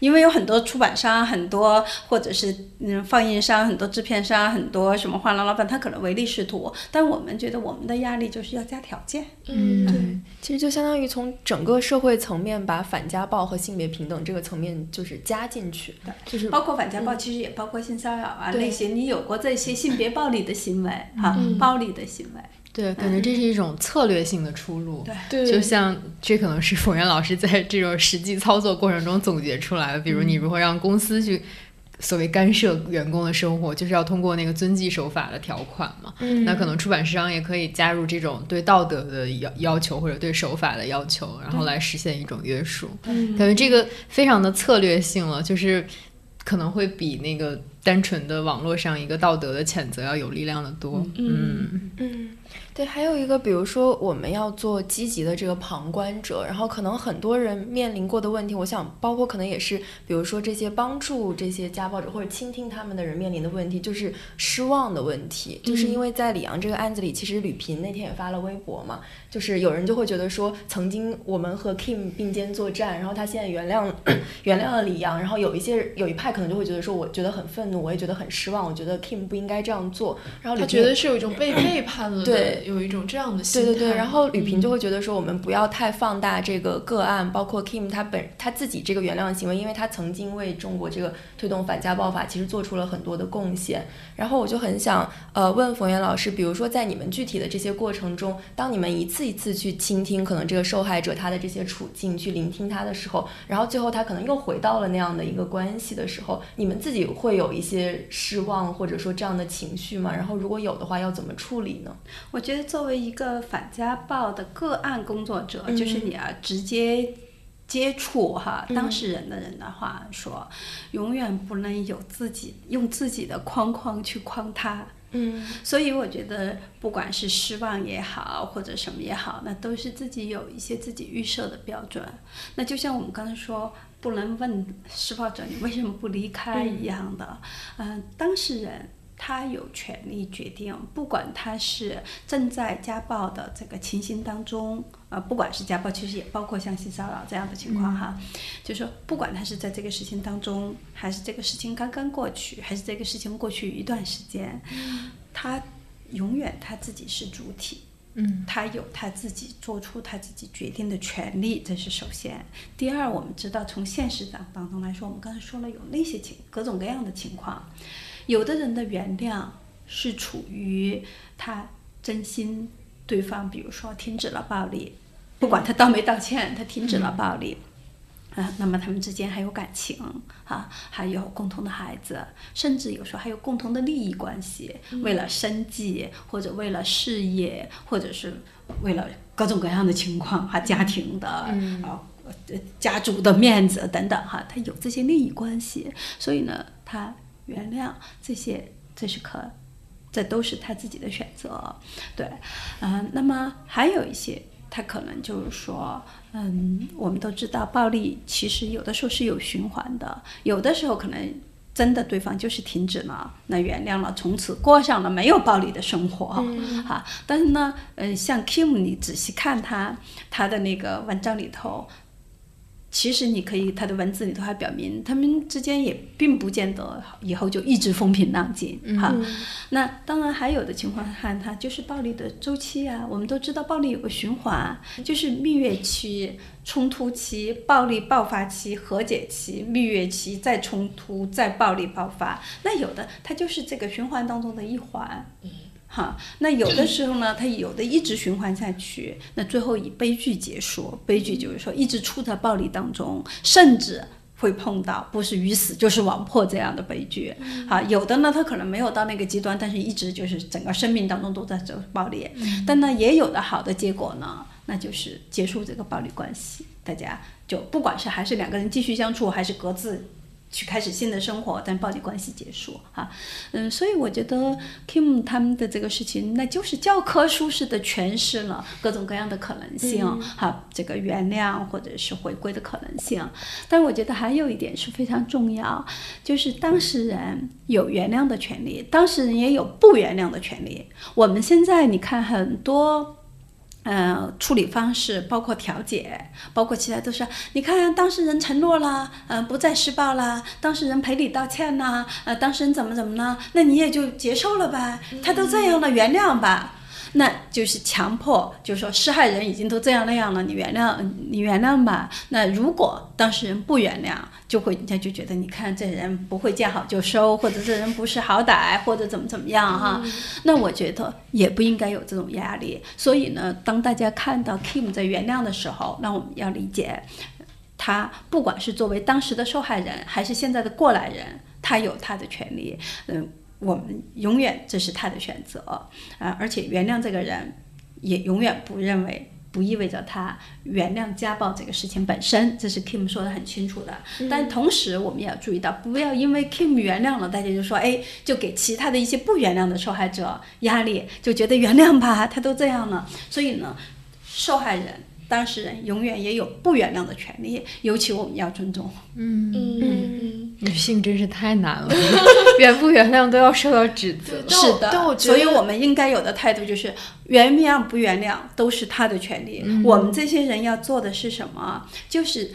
因为有很多出版商，很多或者是嗯放映商，很多制片商，很多什么画廊老板，他可能唯利是图，但我们觉得我们的压力就是要加条件。嗯，对。其实就相当于从整个社会层面把反家暴和性别平等这个层面就是加进去，就是包括反家暴，其实也包括性骚扰啊、对。那些，你有过这些性别暴力的行为哈、嗯暴力的行为，对，感觉这是一种策略性的出路。对。对，就像这可能是冯源老师在这种实际操作过程中总结出来的，比如你如何让公司去所谓干涉员工的生活，就是要通过那个遵纪守法的条款嘛。嗯。那可能出版商也可以加入这种对道德的要要求或者对守法的要求，然后来实现一种约束。嗯感觉这个非常的策略性了，就是可能会比那个单纯的网络上一个道德的谴责要有力量的多。嗯。嗯，对，还有一个，比如说我们要做积极的这个旁观者，然后可能很多人面临过的问题，我想包括可能也是，比如说这些帮助这些家暴者或者倾听他们的人面临的问题，就是失望的问题，就是因为在李阳这个案子里，其实吕萍那天也发了微博嘛，就是有人就会觉得说，曾经我们和 Kim 并肩作战，然后他现在原谅 原谅了李阳，然后有一些有一派可能就会觉得说，我觉得很愤怒，我也觉得很失望，我觉得 Kim 不应该这样做，然后他觉得是有一种被背叛了的，对有一种这样的心态。对对对，然后吕萍就嗯会觉得说，我们不要太放大这个个案，包括 Kim 他本他自己这个原谅的行为，因为他曾经为中国这个推动反家暴法其实做出了很多的贡献。然后我就很想呃问冯源老师，比如说在你们具体的这些过程中，当你们一次一次去倾听可能这个受害者他的这些处境，去聆听他的时候，然后最后他可能又回到了那样的一个关系的时候，你们自己会有一些失望或者说这样的情绪吗？然后如果有的话，要怎么处理呢？我觉得作为一个反家暴的个案工作者，嗯就是你要直接接触哈嗯当事人的人的话说，永远不能有自己用自己的框框去框他。嗯所以我觉得，不管是失望也好，或者什么也好，那都是自己有一些自己预设的标准。那就像我们刚才说，不能问施暴者你为什么不离开一样的。嗯、当事人他有权利决定，不管他是正在家暴的这个情形当中，呃，不管是家暴，其实也包括像性骚扰这样的情况哈，就说不管他是在这个事情当中，还是这个事情刚刚过去，还是这个事情过去一段时间，他永远他自己是主体。嗯他有他自己做出他自己决定的权利，这是首先。第二，我们知道从现实当当中来说，我们刚才说了有那些情各种各样的情况，有的人的原谅是处于他真心对方，比如说停止了暴力，不管他道没道歉，他停止了暴力。啊，那么他们之间还有感情啊，还有共同的孩子，甚至有时候还有共同的利益关系，为了生计或者为了事业，或者是为了各种各样的情况哈，家庭的啊。呃家族的面子等等哈，他有这些利益关系，所以呢，他原谅这些，这是可，这都是他自己的选择，对，嗯、那么还有一些，他可能就是说，嗯，我们都知道，暴力其实有的时候是有循环的，有的时候可能。真的，对方就是停止了，那原谅了，从此过上了没有暴力的生活，哈、但是呢，呃，像 Kim，你仔细看他他的那个文章里头，其实你可以，他的文字里头还表明，他们之间也并不见得以后就一直风平浪静哈。那当然还有的情况看它就是暴力的周期啊，我们都知道暴力有个循环，就是蜜月期、冲突期、暴力爆发期、和解期、蜜月期，再冲突，再暴力爆发。那有的它就是这个循环当中的一环。哈，那有的时候呢，它有的一直循环下去，那最后以悲剧结束。悲剧就是说一直处在暴力当中，甚至会碰到不是鱼死就是网破这样的悲剧。啊，有的呢，他可能没有到那个极端，但是一直就是整个生命当中都在走暴力。但呢，也有的好的结果呢，那就是结束这个暴力关系，大家就不管是还是两个人继续相处，还是各自。去开始新的生活，但暴力关系结束哈，嗯，所以我觉得 Kim 他们的这个事情，那就是教科书式的诠释了各种各样的可能性，哈，这个原谅或者是回归的可能性。但我觉得还有一点是非常重要，就是当事人有原谅的权利，当事人也有不原谅的权利。我们现在你看很多。呃，处理方式包括调解，包括其他都是。你看，当事人承诺了，呃，不再施暴了，当事人赔礼道歉呐，呃，当事人怎么怎么呢？那你也就接受了吧，他都这样了，原谅吧。那就是强迫，就是说施害人已经都这样那样了，你原谅，你原谅吧。那如果当事人不原谅，就会人家就觉得，你看这人不会见好就收，或者这人不识好歹，或者怎么怎么样哈。那我觉得也不应该有这种压力。所以呢，当大家看到 Kim 在原谅的时候，那我们要理解，他不管是作为当时的受害人，还是现在的过来人，他有他的权利。嗯。我们永远这是他的选择啊，而且原谅这个人，也永远不认为不意味着他原谅家暴这个事情本身，这是 Kim 说的很清楚的。但同时我们也要注意到，不要因为 Kim 原谅了，大家就说哎，就给其他的一些不原谅的受害者压力，就觉得原谅吧，他都这样了。所以呢，受害人。当事人永远也有不原谅的权利，尤其我们要尊重。嗯，嗯嗯，女性真是太难了，原不原谅都要受到指责。是的，所以我们应该有的态度就是，原谅不原谅都是他的权利。我们这些人要做的是什么？就是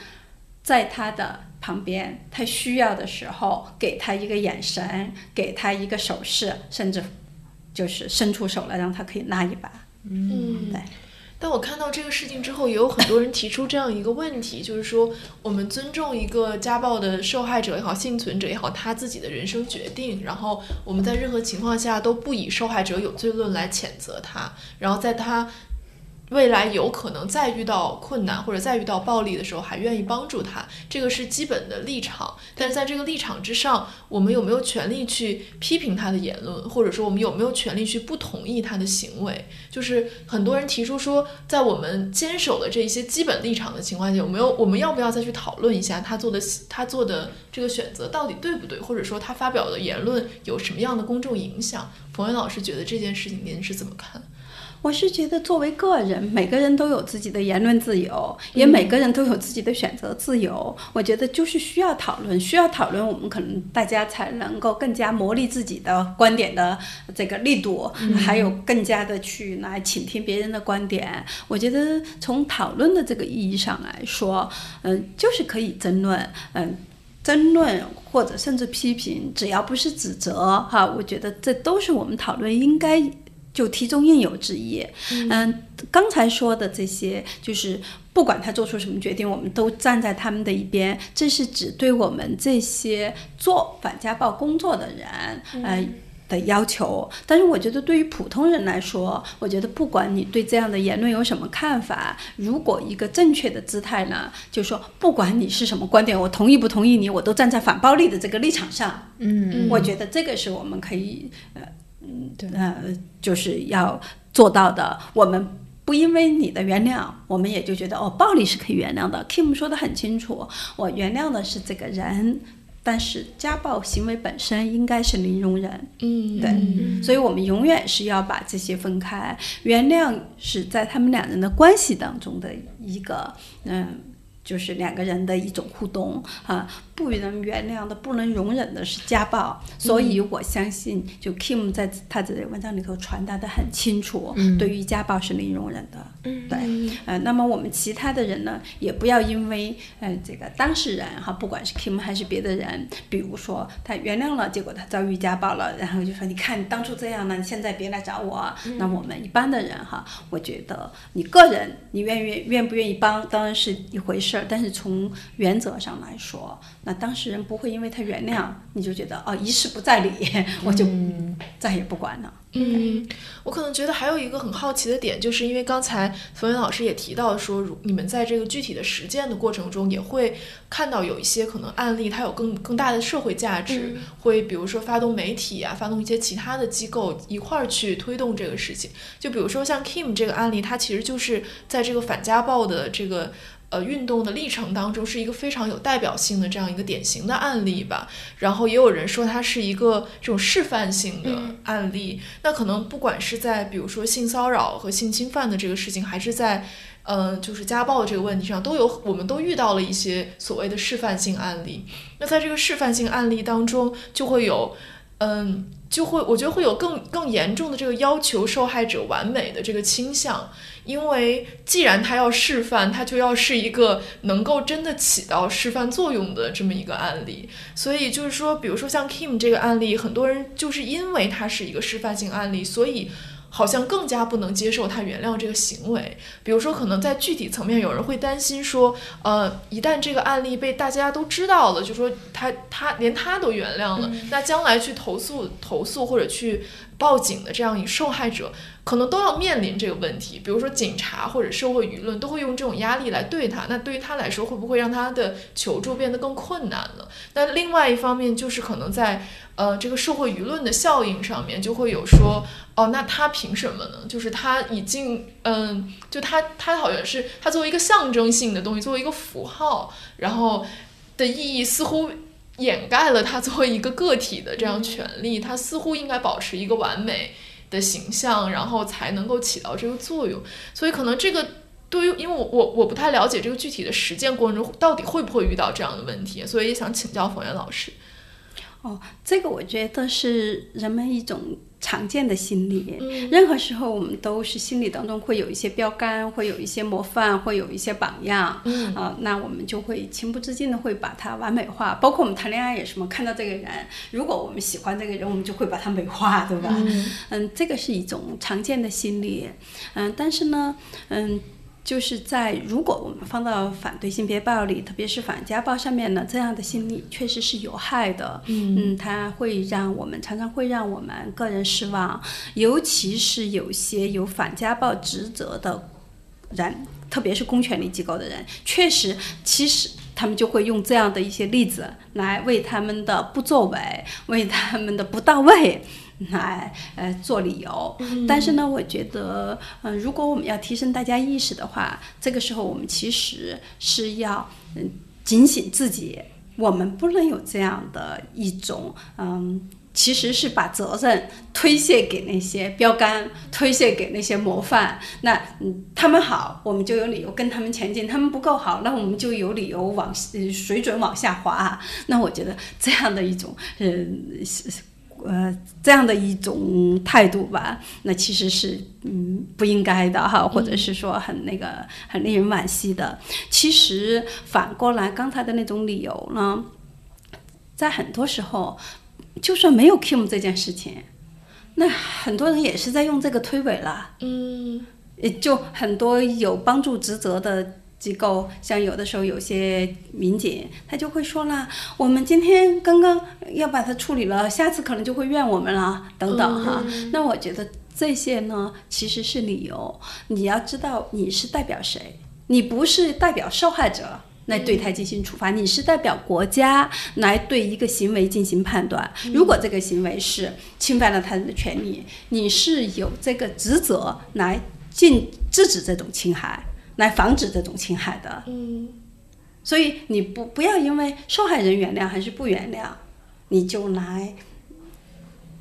在他的旁边，他需要的时候，给他一个眼神，给他一个手势，甚至就是伸出手来，让他可以拉一把。嗯对。但我看到这个事情之后，也有很多人提出这样一个问题，就是说，我们尊重一个家暴的受害者也好，幸存者也好，他自己的人生决定，然后我们在任何情况下都不以受害者有罪论来谴责他，然后在他未来有可能再遇到困难或者再遇到暴力的时候，还愿意帮助他，这个是基本的立场。但是在这个立场之上，我们有没有权利去批评他的言论，或者说我们有没有权利去不同意他的行为？就是很多人提出说，在我们坚守的这一些基本立场的情况下，有没有我们要不要再去讨论一下他做的他做的这个选择到底对不对，或者说他发表的言论有什么样的公众影响？冯源老师觉得这件事情您是怎么看？我是觉得，作为个人，每个人都有自己的言论自由，也每个人都有自己的选择自由。我觉得就是需要讨论，需要讨论，我们可能大家才能够更加磨砺自己的观点的这个力度，还有更加的去来倾听别人的观点。我觉得从讨论的这个意义上来说，嗯，就是可以争论，嗯。争论或者甚至批评，只要不是指责，哈，我觉得这都是我们讨论应该就题中应有之义。嗯，刚才说的这些，就是不管他做出什么决定，我们都站在他们的一边。这是指对我们这些做反家暴工作的人，呃。的要求，但是我觉得对于普通人来说，我觉得不管你对这样的言论有什么看法，如果一个正确的姿态呢，就说不管你是什么观点，我同意不同意你，我都站在反暴力的这个立场上。嗯，我觉得这个是我们可以呃嗯，对，呃就是要做到的。我们不因为你的原谅，我们也就觉得哦，暴力是可以原谅的。Kim 说的很清楚，我原谅的是这个人。但是家暴行为本身应该是零容忍，嗯，对，所以我们永远是要把这些分开。原谅是在他们两人的关系当中的一个，嗯，就是两个人的一种互动啊。不能原谅的、不能容忍的是家暴，所以我相信，就 Kim 在他的文章里头传达的很清楚，对于家暴是零容忍的。嗯，对，呃，那么我们其他的人呢，也不要因为，呃，这个当事人哈，不管是 Kim 还是别的人，比如说他原谅了，结果他遭遇家暴了，然后就说，你看你当初这样呢，你现在别来找我。那我们一般的人哈，我觉得你个人你愿意愿不愿意帮，当然是一回事儿，但是从原则上来说。那当事人不会因为他原谅，你就觉得哦一事不再理，我就再也不管了。嗯，我可能觉得还有一个很好奇的点，就是因为刚才冯云老师也提到说，如你们在这个具体的实践的过程中，也会看到有一些可能案例，它有更更大的社会价值，会比如说发动媒体啊，发动一些其他的机构一块儿去推动这个事情。就比如说像 Kim 这个案例，它其实就是在这个反家暴的这个。呃，运动的历程当中是一个非常有代表性的这样一个典型的案例吧。然后也有人说它是一个这种示范性的案例。那可能不管是在比如说性骚扰和性侵犯的这个事情，还是在呃就是家暴这个问题上，都有我们都遇到了一些所谓的示范性案例。那在这个示范性案例当中，就会有嗯。就会，我觉得会有更更严重的这个要求受害者完美的这个倾向，因为既然他要示范，他就要是一个能够真的起到示范作用的这么一个案例。所以就是说，比如说像 Kim 这个案例，很多人就是因为它是一个示范性案例，所以。好像更加不能接受他原谅这个行为。比如说，可能在具体层面，有人会担心说，呃，一旦这个案例被大家都知道了，就说他他连他都原谅了，那将来去投诉投诉或者去报警的这样一受害者，可能都要面临这个问题。比如说，警察或者社会舆论都会用这种压力来对他。那对于他来说，会不会让他的求助变得更困难了？那另外一方面，就是可能在。呃，这个社会舆论的效应上面就会有说，哦，那他凭什么呢？就是他已经，嗯，就他他好像是他作为一个象征性的东西，作为一个符号，然后的意义似乎掩盖了他作为一个个体的这样权利，他似乎应该保持一个完美的形象，然后才能够起到这个作用。所以可能这个对于，因为我我我不太了解这个具体的实践过程中到底会不会遇到这样的问题，所以也想请教冯源老师。哦，这个我觉得是人们一种常见的心理。任何时候，我们都是心理当中会有一些标杆，会有一些模范，会有一些榜样。嗯啊，那我们就会情不自禁的会把它完美化。包括我们谈恋爱也是嘛，看到这个人，如果我们喜欢这个人，我们就会把它美化，对吧？嗯，这个是一种常见的心理。嗯，但是呢，嗯。就是在如果我们放到反对性别暴力，特别是反家暴上面呢，这样的心理确实是有害的。嗯，它会让我们常常会让我们个人失望，尤其是有些有反家暴职责的人，特别是公权力机构的人，确实，其实他们就会用这样的一些例子来为他们的不作为、为他们的不到位 来呃做理由。但是呢，我觉得，嗯、如果我们要提升大家意识的话，这个时候我们其实是要嗯警醒自己，我们不能有这样的一种嗯。其实是把责任推卸给那些标杆，推卸给那些模范。那嗯，他们好，我们就有理由跟他们前进；他们不够好，那我们就有理由往呃水准往下滑。那我觉得这样的一种嗯是呃这样的一种态度吧，那其实是嗯不应该的哈，或者是说很那个很令人惋惜的。其实反过来，刚才的那种理由呢，在很多时候。就算没有 Kim 这件事情，那很多人也是在用这个推诿了。嗯也就很多有帮助职责的机构，像有的时候有些民警，他就会说啦，我们今天刚刚要把它处理了，下次可能就会怨我们了，等等哈。那我觉得这些呢，其实是理由。你要知道你是代表谁，你不是代表受害者。来对他进行处罚，你是代表国家来对一个行为进行判断。如果这个行为是侵犯了他人的权利，你是有这个职责来禁制止这种侵害，来防止这种侵害的。嗯所以你不不要因为受害人原谅还是不原谅，你就来，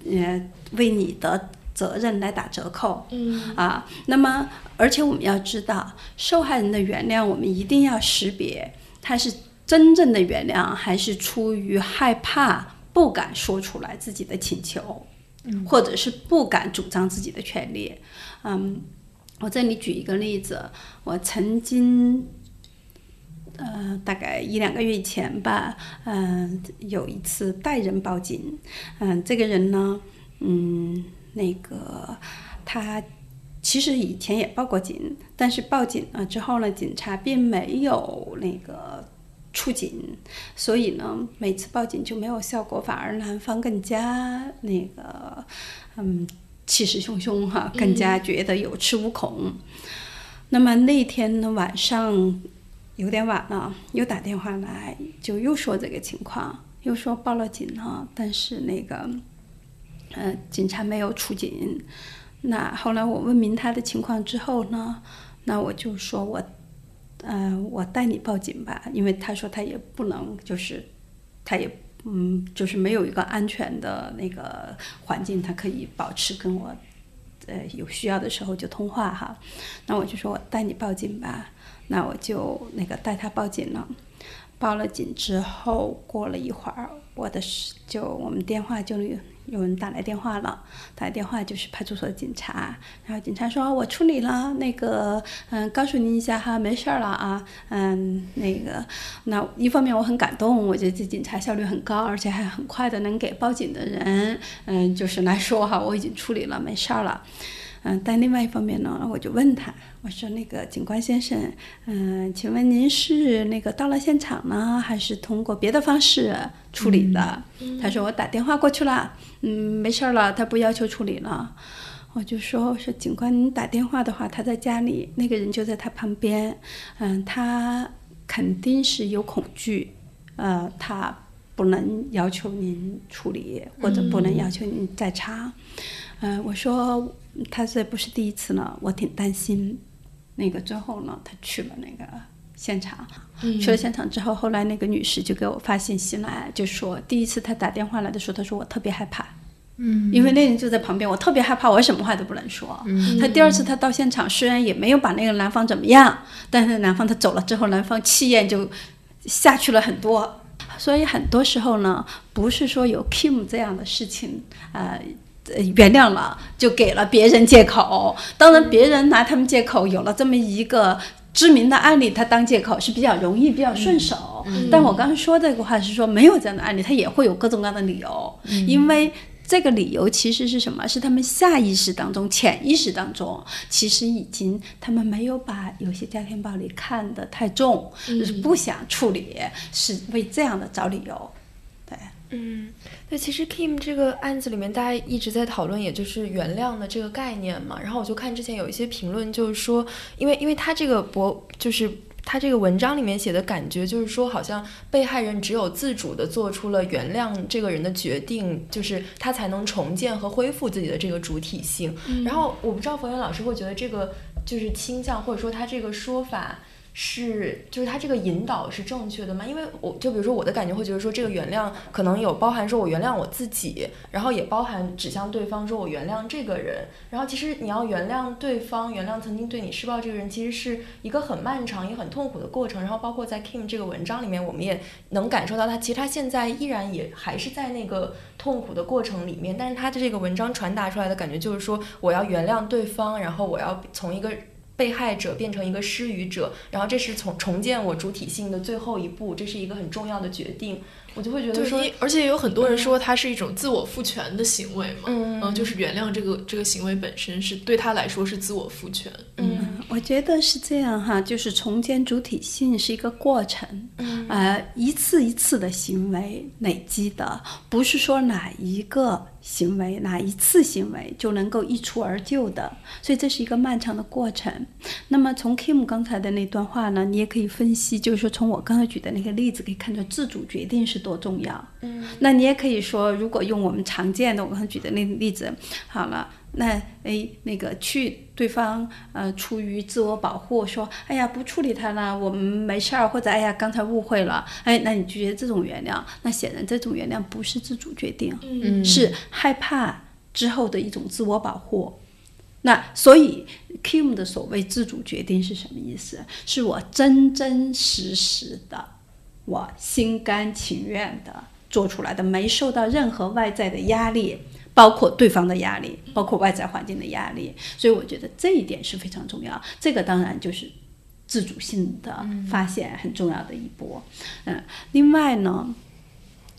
呃，为你的责任来打折扣。嗯啊，那么而且我们要知道，受害人的原谅，我们一定要识别他是真正的原谅，还是出于害怕不敢说出来自己的请求，或者是不敢主张自己的权利。嗯，我这里举一个例子，我曾经。呃，大概一两个月以前吧，嗯、有一次带人报警，嗯、这个人呢，嗯，那个他其实以前也报过警，但是报警了之后呢，警察并没有那个出警，所以呢，每次报警就没有效果，反而男方更加那个，嗯，气势汹汹哈，更加觉得有恃无恐。那么那天呢晚上有点晚了，又打电话来，就又说这个情况，又说报了警了，但是那个，呃，警察没有出警。那后来我问明他的情况之后呢，那我就说我，呃，我带你报警吧，因为他说他也不能，就是他也嗯，就是没有一个安全的那个环境，他可以保持跟我，呃，有需要的时候就通话哈。那我就说我带你报警吧，那我就那个带他报警了。报了警之后，过了一会儿，我的是就我们电话就有人打来电话了，打来电话就是派出所的警察，然后警察说我处理了，那个嗯，告诉您一下哈，没事儿了啊，嗯，那个那一方面我很感动，我觉得这警察效率很高，而且还很快的能给报警的人嗯，就是来说哈，我已经处理了，没事儿了。但另外一方面呢，我就问他，我说那个警官先生，嗯，请问您是那个到了现场呢，还是通过别的方式处理的？他说我打电话过去了，嗯，没事儿了，他不要求处理了。我就说，我说警官，您打电话的话，他在家里，那个人就在他旁边，嗯，他肯定是有恐惧，呃，他不能要求您处理，或者不能要求您在查。嗯、我说他这不是第一次了，我挺担心。那个最后呢，他去了那个现场，去了现场之后，后来那个女士就给我发信息来，就说第一次他打电话来的时候，他说我特别害怕。嗯，因为那人就在旁边，我特别害怕，我什么话都不能说。嗯，他第二次他到现场，虽然也没有把那个男方怎么样，但是男方他走了之后，男方气焰就下去了很多。所以很多时候呢，不是说有 Kim 这样的事情，呃。呃原谅了，就给了别人借口。当然，别人拿他们借口，有了这么一个知名的案例，他当借口是比较容易、比较顺手。但我刚才说这个话是说，没有这样的案例，他也会有各种各样的理由，因为。这个理由其实是什么？是他们下意识当中、潜意识当中，其实已经他们没有把有些家庭暴力看得太重，就是不想处理，是为这样的找理由。对，嗯，对，其实 Kim 这个案子里面，大家一直在讨论，也就是原谅的这个概念嘛。然后我就看之前有一些评论，就是说，因为因为他这个博，就是他这个文章里面写的感觉，就是说，好像被害人只有自主的做出了原谅这个人的决定，就是他才能重建和恢复自己的这个主体性。然后我不知道冯源老师会觉得这个就是倾向，或者说他这个说法。是，就是他这个引导是正确的吗？因为我就比如说我的感觉会觉得说，这个原谅可能有包含说我原谅我自己，然后也包含指向对方说我原谅这个人。然后其实你要原谅对方，原谅曾经对你施暴这个人，其实是一个很漫长也很痛苦的过程。然后包括在 Kim 这个文章里面，我们也能感受到他其实他现在依然也还是在那个痛苦的过程里面。但是他的这个文章传达出来的感觉就是说，我要原谅对方，然后我要从一个。被害者变成一个施予者，然后这是从重建我主体性的最后一步，这是一个很重要的决定。我就会觉得说，而且也有很多人说它是一种自我赋权的行为嘛，嗯，就是原谅这个这个行为本身是对他来说是自我赋权。嗯，我觉得是这样哈，就是重建主体性是一个过程，嗯，呃，一次一次的行为累积的，不是说哪一个。行为哪一次行为就能够一蹴而就的，所以这是一个漫长的过程。那么从 Kim 刚才的那段话呢，你也可以分析，就是说从我刚才举的那个例子可以看出自主决定是多重要。嗯，那你也可以说，如果用我们常见的我刚才举的那例子，好了。那哎，那个去对方呃，出于自我保护，说哎呀不处理他了，我们没事儿，或者哎呀刚才误会了，哎，那你觉得这种原谅？那显然这种原谅不是自主决定，嗯，是害怕之后的一种自我保护。那所以 Kim 的所谓自主决定是什么意思？是我真真实实的，我心甘情愿的做出来的，没受到任何外在的压力。包括对方的压力，包括外在环境的压力，所以我觉得这一点是非常重要。这个当然就是自主性的发现很重要的一波。嗯，另外呢，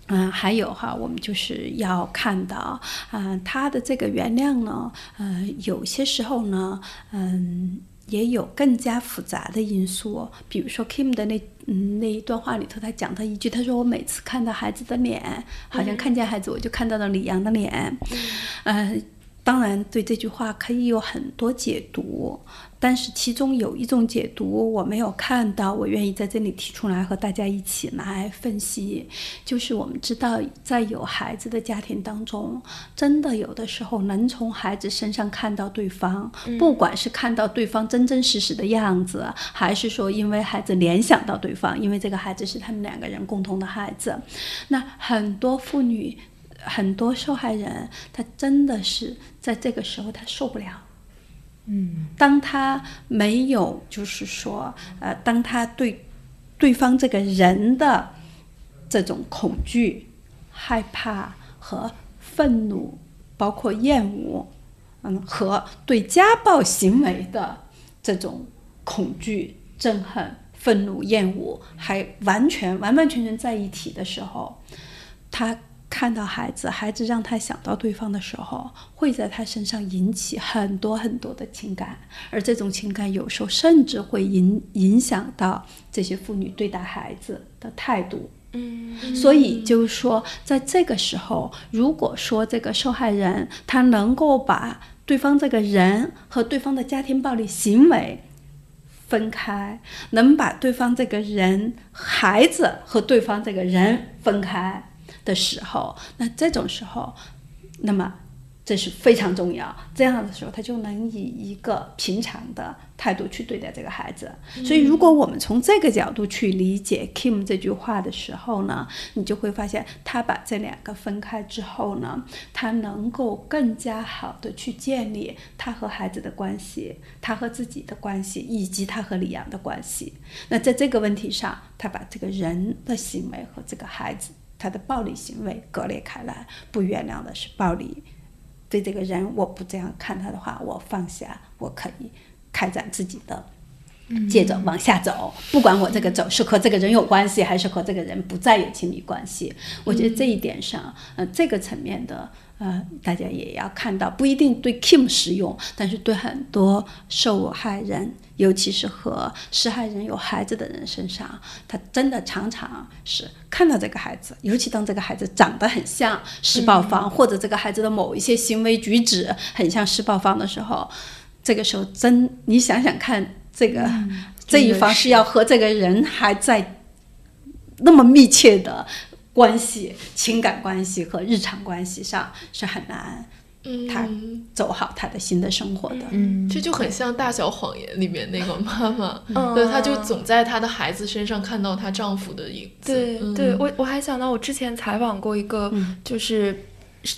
嗯，还有哈，我们就是要看到，嗯，他的这个原谅呢，嗯，有些时候呢，嗯。也有更加复杂的因素，比如说 Kim 的那嗯那一段话里头，他讲他一句，他说我每次看到孩子的脸，好像看见孩子我就看到了李阳的脸，嗯。当然，对这句话可以有很多解读，但是其中有一种解读我没有看到，我愿意在这里提出来和大家一起来分析。就是我们知道，在有孩子的家庭当中，真的有的时候能从孩子身上看到对方，不管是看到对方真真实实的样子，还是说因为孩子联想到对方，因为这个孩子是他们两个人共同的孩子，那很多妇女。很多受害人，他真的是在这个时候他受不了。嗯，当他没有，就是说，呃，当他对对方这个人的这种恐惧、害怕和愤怒，包括厌恶，嗯，和对家暴行为的这种恐惧、憎恨、愤怒、厌恶，还完全完完全全在一起的时候，他。看到孩子，孩子让他想到对方的时候，会在他身上引起很多很多的情感，而这种情感有时候甚至会影影响到这些妇女对待孩子的态度。嗯，所以就是说，在这个时候，如果说这个受害人他能够把对方这个人和对方的家庭暴力行为分开，能把对方这个人孩子和对方这个人分开。的时候，那这种时候，那么这是非常重要。这样的时候，他就能以一个平常的态度去对待这个孩子。所以，如果我们从这个角度去理解 Kim 这句话的时候呢，你就会发现，他把这两个分开之后呢，他能够更加好的去建立他和孩子的关系，他和自己的关系，以及他和李阳的关系。那在这个问题上，他把这个人的行为和这个孩子。他的暴力行为割裂开来，不原谅的是暴力。对这个人，我不这样看他的话，我放下，我可以开展自己的，接着往下走。不管我这个走是和这个人有关系，还是和这个人不再有亲密关系，我觉得这一点上，呃，这个层面的，呃，大家也要看到，不一定对 Kim 适用，但是对很多受害人，尤其是和施害人有孩子的人身上，他真的常常是看到这个孩子，尤其当这个孩子长得很像施暴方，或者这个孩子的某一些行为举止很像施暴方的时候，这个时候真你想想看，这个、这一方是。要和这个人还在那么密切的关系、情感关系和日常关系上是很难他嗯，走好他的新的生活的。嗯，这就很像《大小谎言》里面那个妈妈，嗯。对，她就总在她的孩子身上看到她丈夫的影子。对，我我还想到我之前采访过一个，就是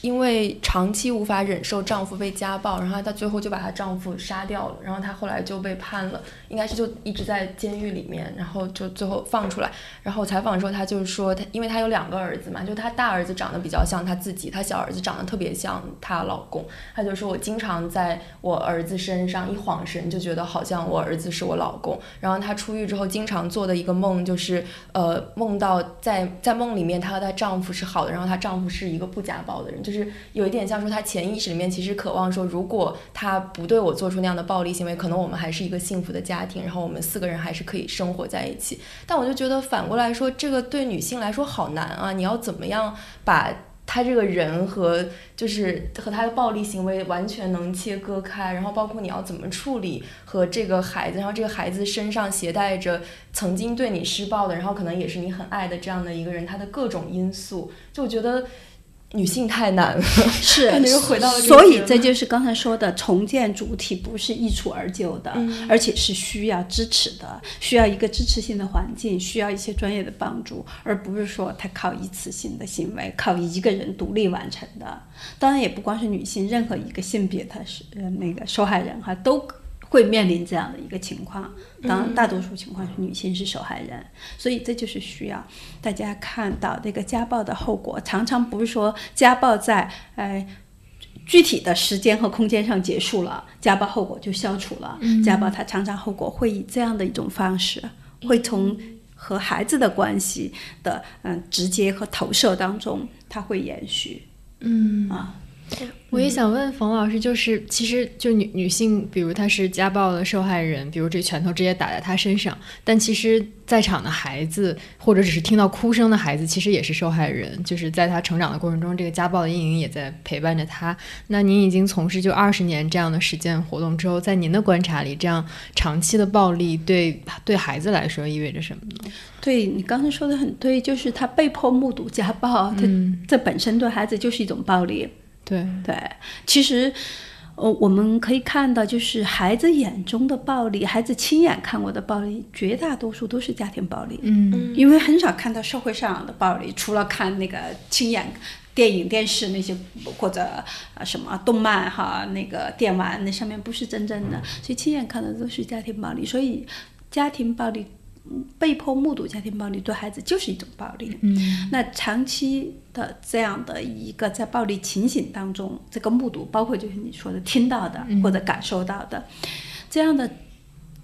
因为长期无法忍受丈夫被家暴，然后她最后就把她丈夫杀掉了，然后她后来就被判了，应该是就一直在监狱里面，然后就最后放出来。然后采访的时候，她就是说，她因为她有两个儿子嘛，就她大儿子长得比较像她自己，她小儿子长得特别像她老公。她就说我经常在我儿子身上一晃神，就觉得好像我儿子是我老公。然后她出狱之后，经常做的一个梦就是，呃，梦到在在梦里面她和她丈夫是好的，然后她丈夫是一个不家暴的人，就是有一点像说他潜意识里面其实渴望说，如果他不对我做出那样的暴力行为，可能我们还是一个幸福的家庭，然后我们四个人还是可以生活在一起。但我就觉得反过来说，这个对女性来说好难啊！你要怎么样把他这个人和就是和他的暴力行为完全能切割开，然后包括你要怎么处理和这个孩子，然后这个孩子身上携带着曾经对你施暴的，然后可能也是你很爱的这样的一个人，他的各种因素，就我觉得女性太难了。是感觉又回到了所以这就是刚才说的，重建主体不是一蹴而就的，嗯而且是需要支持的，需要一个支持性的环境，需要一些专业的帮助，而不是说他靠一次性的行为，靠一个人独立完成的。当然，也不光是女性，任何一个性别他是呃那个受害人哈都。会面临这样的一个情况，当然大多数情况是女性是受害人，所以这就是需要大家看到这个家暴的后果，常常不是说家暴在呃具体的时间和空间上结束了，家暴后果就消除了。家暴它常常后果会以这样的一种方式，会从和孩子的关系的嗯直接和投射当中，它会延续。嗯。啊，我也想问冯老师，就是其实就女女性，比如她是家暴的受害人，比如这拳头直接打在她身上，但其实在场的孩子或者只是听到哭声的孩子，其实也是受害人，就是在她成长的过程中，这个家暴的阴影也在陪伴着她。那您已经从事就二十年这样的实践活动之后，在您的观察里，这样长期的暴力对对孩子来说意味着什么呢？对你刚才说的很对，就是他被迫目睹家暴，他嗯这本身对孩子就是一种暴力。对，对，其实，呃，我们可以看到，就是孩子眼中的暴力，孩子亲眼看过的暴力，绝大多数都是家庭暴力。嗯因为很少看到社会上的暴力，除了看那个亲眼电影、电视那些或者啊什么动漫哈，那个电玩那上面不是真正的，所以亲眼看到都是家庭暴力，所以家庭暴力。嗯被迫目睹家庭暴力对孩子就是一种暴力。嗯那长期的这样的一个在暴力情形当中，这个目睹，包括就是你说的听到的或者感受到的，这样的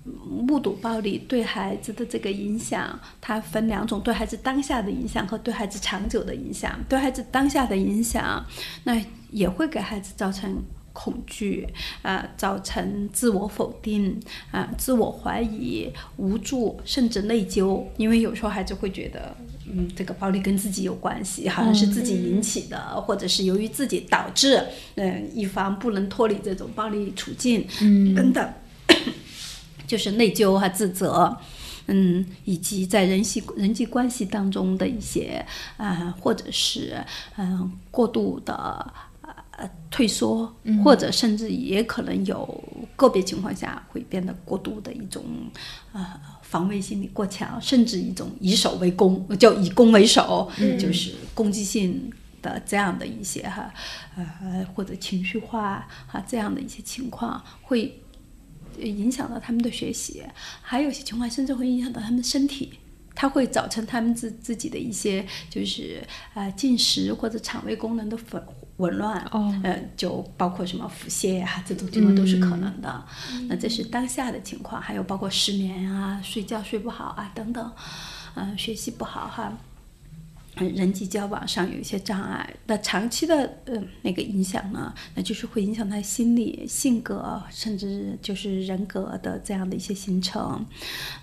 目睹暴力对孩子的这个影响，它分两种：对孩子当下的影响和对孩子长久的影响。对孩子当下的影响，那也会给孩子造成。恐惧，啊、造成自我否定，啊、自我怀疑、无助，甚至内疚。因为有时候孩子会觉得，嗯，这个暴力跟自己有关系，好像是自己引起的，或者是由于自己导致，嗯、一方不能脱离这种暴力处境，嗯等等，就是内疚和自责。嗯，以及在人际人际关系当中的一些啊、或者是嗯、过度的呃退缩，或者甚至也可能有个别情况下会变得过度的一种呃防卫心理过强，甚至一种以守为攻，就以攻为守，就是攻击性的这样的一些哈呃或者情绪化哈这样的一些情况会。影响到他们的学习，还有一些情况甚至会影响到他们的身体，它会造成他们自自己的一些就是呃进食或者肠胃功能的紊紊乱，哦呃，就包括什么腹泻啊这种情况都是可能的。那这是当下的情况，还有包括失眠啊、睡觉睡不好啊等等，嗯、学习不好哈。嗯人际交往上有一些障碍。那长期的呃那个影响呢，那就是会影响他心理、性格，甚至就是人格的这样的一些形成。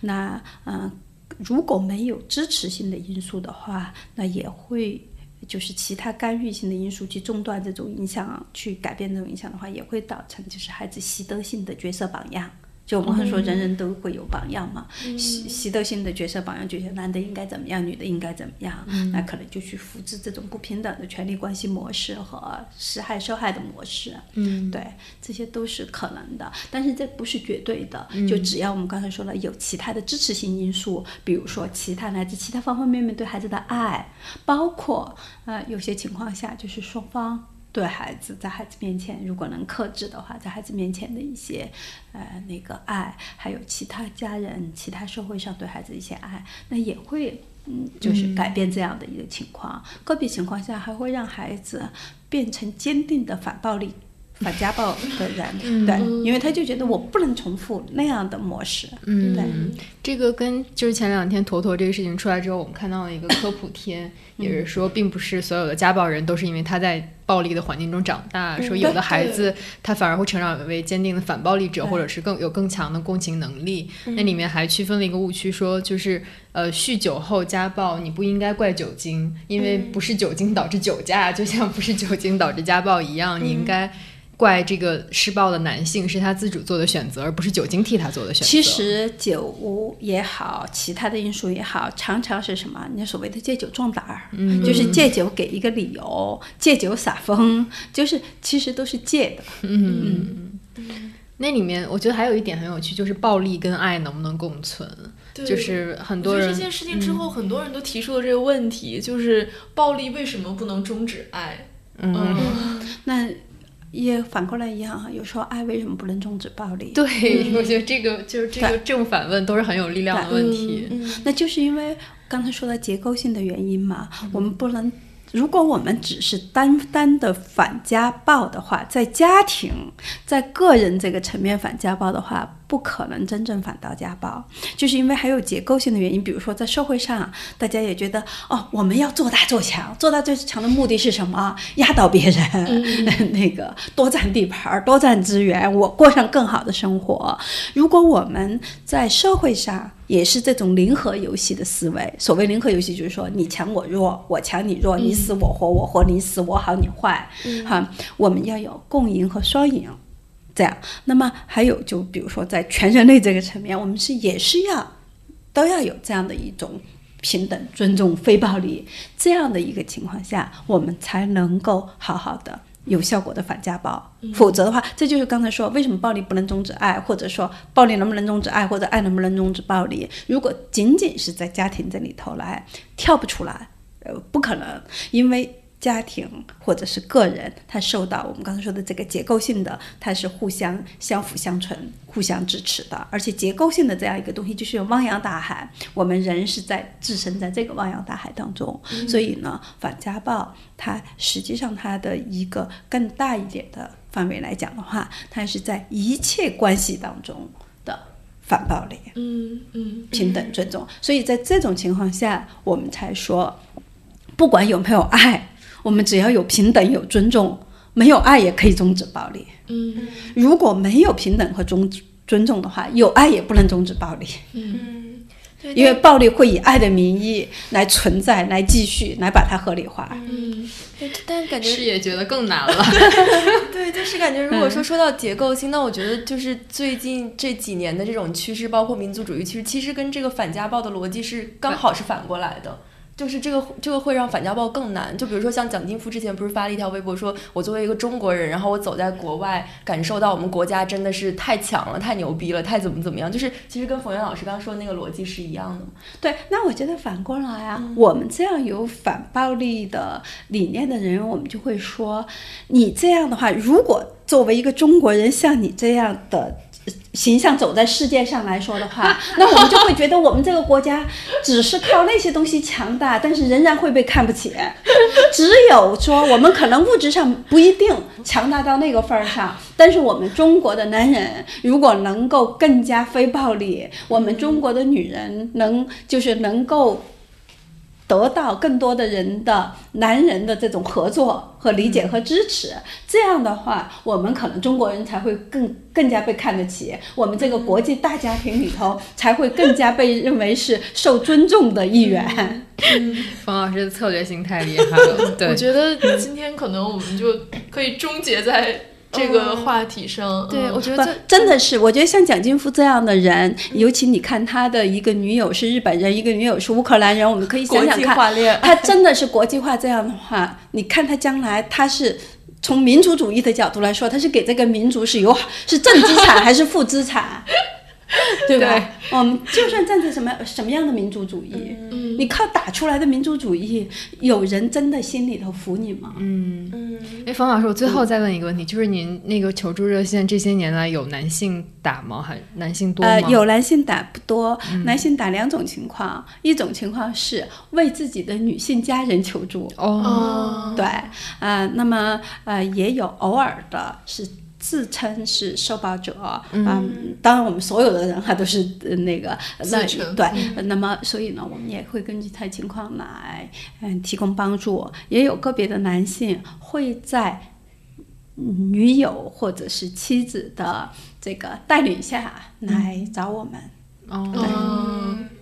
那呃，如果没有支持性的因素的话，那也会。就是其他干预性的因素去中断这种影响，去改变这种影响的话，也会导成就是孩子习得性的角色榜样。就我们会说，人人都会有榜样嘛，习习得性的角色榜样，觉得男的应该怎么样，女的应该怎么样，那可能就去复制这种不平等的权利关系模式和施害受害的模式。嗯，对，这些都是可能的，但是这不是绝对的。就只要我们刚才说了，有其他的支持性因素，比如说其他来自其他方方面面对孩子的爱，包括呃有些情况下就是双方。对孩子，在孩子面前，如果能克制的话，在孩子面前的一些，呃，那个爱，还有其他家人、其他社会上对孩子一些爱，那也会，嗯，就是改变这样的一个情况。个别情况下，还会让孩子变成坚定的反暴力、反家暴的人，对，因为他就觉得我不能重复那样的模式，嗯。对。这个跟就是前两天坨坨这个事情出来之后，我们看到了一个科普贴，也是说，并不是所有的家暴人都是因为他在暴力的环境中长大，说有的孩子他反而会成长为坚定的反暴力者，或者是更有更强的共情能力。那里面还区分了一个误区，说就是呃酗酒后家暴，你不应该怪酒精，因为不是酒精导致酒驾，就像不是酒精导致家暴一样，你应该。怪这个施暴的男性是他自主做的选择，而不是酒精替他做的选择。其实酒也好，其他的因素也好，常常是什么？你所谓的借酒壮胆儿，嗯就是借酒给一个理由，借酒撒疯，就是其实都是借的。嗯嗯那里面我觉得还有一点很有趣，就是暴力跟爱能不能共存？就是很多人这件事情之后，很多人都提出了这个问题，就是暴力为什么不能终止爱？嗯，那也反过来一样哈，有时候爱为什么不能终止暴力？对，我觉得这个就是这个正反问都是很有力量的问题。那就是因为刚才说的结构性的原因嘛，我们不能。如果我们只是单单的反家暴的话，在家庭、在个人这个层面反家暴的话，不可能真正反到家暴，就是因为还有结构性的原因。比如说在社会上，大家也觉得哦，我们要做大做强，做大做强的目的是什么？压倒别人，那个多占地盘儿、多占资源，我过上更好的生活。如果我们在社会上也是这种零和游戏的思维，所谓零和游戏就是说你强我弱，我强你弱，你死我活，我活你死，我好你坏，哈，我们要有共赢和双赢。这样，那么还有就比如说在全人类这个层面，我们是也是要都要有这样的一种平等、尊重、非暴力这样的一个情况下，我们才能够好好的。有效果的反家暴，否则的话，这就是刚才说为什么暴力不能终止爱，或者说暴力能不能终止爱，或者爱能不能终止暴力？如果仅仅是在家庭这里头来跳不出来，呃，不可能，因为。家庭或者是个人，他受到我们刚才说的这个结构性的，它是互相相辅相成、互相支持的，而且结构性的这样一个东西就是有汪洋大海，我们人是在置身在这个汪洋大海当中，所以呢，反家暴它实际上它的一个更大一点的范围来讲的话，它是在一切关系当中的反暴力。嗯嗯，平等尊重，所以在这种情况下，我们才说，不管有没有爱，我们只要有平等、有尊重，没有爱也可以终止暴力。嗯如果没有平等和尊尊重的话，有爱也不能终止暴力，嗯，对，因为暴力会以爱的名义来存在、来继续、来把它合理化。嗯对但感觉是也觉得更难了。对，就是感觉，如果说说到结构性，那我觉得就是最近这几年的这种趋势，包括民族主义趋势，其实跟这个反家暴的逻辑是刚好是反过来的。就是这个，这个会让反家暴更难。就比如说，像蒋劲夫之前不是发了一条微博说，我作为一个中国人，然后我走在国外，感受到我们国家真的是太强了、太牛逼了、太怎么怎么样。就是其实跟冯源老师刚刚说的那个逻辑是一样的。对，那我觉得反过来啊，我们这样有反暴力的理念的人，我们就会说，你这样的话，如果作为一个中国人像你这样的呃形象走在世界上来说的话，那我们就会觉得我们这个国家只是靠那些东西强大，但是仍然会被看不起。只有说我们可能物质上不一定强大到那个份儿上，但是我们中国的男人如果能够更加非暴力，我们中国的女人能就是能够。得到更多的人的男人的这种合作和理解和支持。这样的话，我们可能中国人才会更更加被看得起，我们这个国际大家庭里头才会更加被认为是受尊重的一员。冯老师的策略性太厉害了，对，我觉得今天可能我们就可以终结在这个话题上。对，我觉得，真的是，我觉得像蒋劲夫这样的人，尤其你看他的一个女友是日本人，一个女友是乌克兰人，我们可以想想看，他真的是国际化这样的话，你看他将来他是。从民族主义的角度来说，他是给这个民族是有是正资产还是负资产，对吧？我们就算站在什么什么样的民族主义，嗯你靠打出来的民族主义，有人真的心里头服你吗？嗯嗯，哎，冯老师，我最后再问一个问题，就是您那个求助热线这些年来有男性打吗？还男性多吗？呃，有男性打不多，嗯男性打两种情况，一种情况是为自己的女性家人求助，哦，哦，对，呃，那么呃也有偶尔的是。自称是受暴者，嗯，当然我们所有的人哈都是呃那个对，呃那么所以呢，我们也会根据他情况来嗯提供帮助。也有个别的男性会在女友或者是妻子的这个带领下来找我们。哦，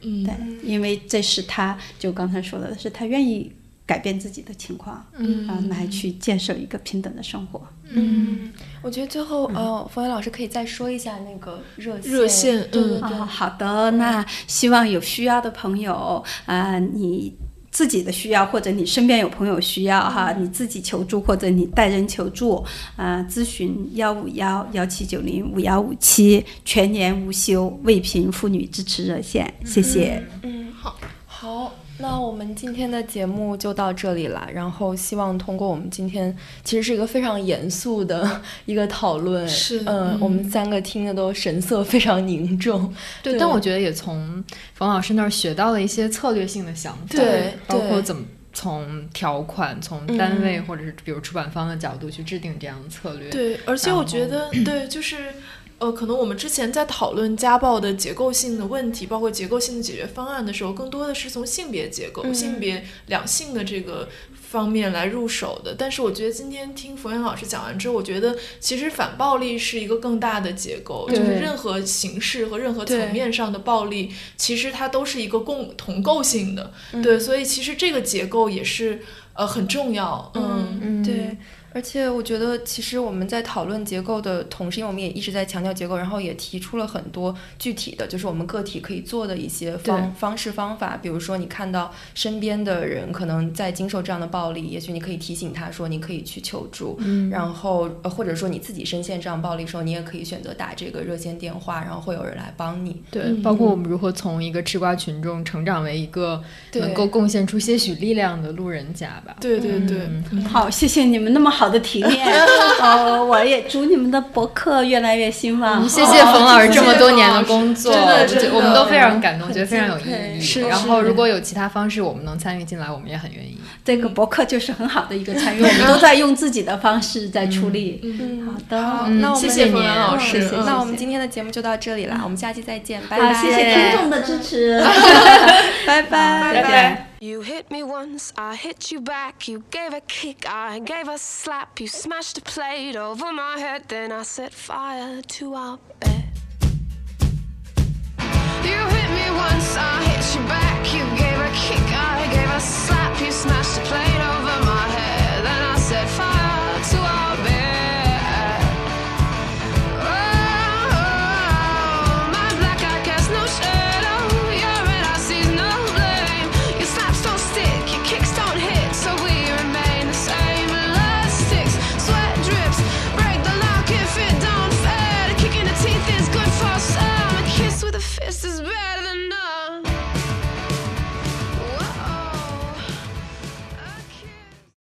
对，因为这是他就刚才说的，是他愿意改变自己的情况，嗯。啊，来去建设一个平等的生活。嗯，我觉得最后，呃，冯源老师可以再说一下那个热线，热线嗯。对对对，啊，好的，那希望有需要的朋友啊、你。自己的需要，或者你身边有朋友需要哈，你自己求助或者你带人求助，啊、咨询幺五幺幺七九零五幺五七全年无休为贫妇女支持热线，谢谢。嗯，好，好，那我们今天的节目就到这里了。然后希望通过我们今天其实是一个非常严肃的 一个讨论，是嗯，嗯我们三个听的都神色非常凝重。对，但我觉得也从冯老师那儿学到了一些策略性的想法，对对包括怎么从条款、从单位或者是比如出版方的角度去制定这样的策略。对，而且我觉得，对，就是，呃，可能我们之前在讨论家暴的结构性的问题，包括结构性的解决方案的时候，更多的是从性别结构、嗯性别两性的这个方面来入手的。但是我觉得今天听冯源老师讲完之后，我觉得其实反暴力是一个更大的结构，就是任何形式和任何层面上的暴力，其实它都是一个共同构性的。嗯对，所以其实这个结构也是呃很重要。嗯嗯对。而且我觉得，其实我们在讨论结构的同时，因为我们也一直在强调结构，然后也提出了很多具体的，就是我们个体可以做的一些方方式方法。比如说，你看到身边的人可能在经受这样的暴力，也许你可以提醒他说，你可以去求助。嗯然后，呃或者说你自己深陷这样暴力的时候，你也可以选择打这个热线电话，然后会有人来帮你。对，嗯包括我们如何从一个吃瓜群众成长为一个能够贡献出些许力量的路人甲吧。对对对，嗯好，谢谢你们那么好的体面，呃，我也祝你们的博客越来越兴旺。谢谢冯老师这么多年的工作，真的我觉得真的我们都非常感动，觉得非常有意义。然后，如果有其他方式我们能参与进来，我们也很愿意。这个博客就是很好的一个参与，我们都在用自己的方式在出力。嗯好的，好，嗯那我们谢谢冯源老嗯师嗯那我们今天的节目就到这里了，我们下期再见，拜，拜。谢谢听众的支持，拜拜，再见。You hit me once, I hit you back. You gave a kick, I gave a slap. You smashed a plate over my head, then I set fire to our bed. You hit me once, I hit you back. You gave a kick, I gave a slap. You smashed a plate over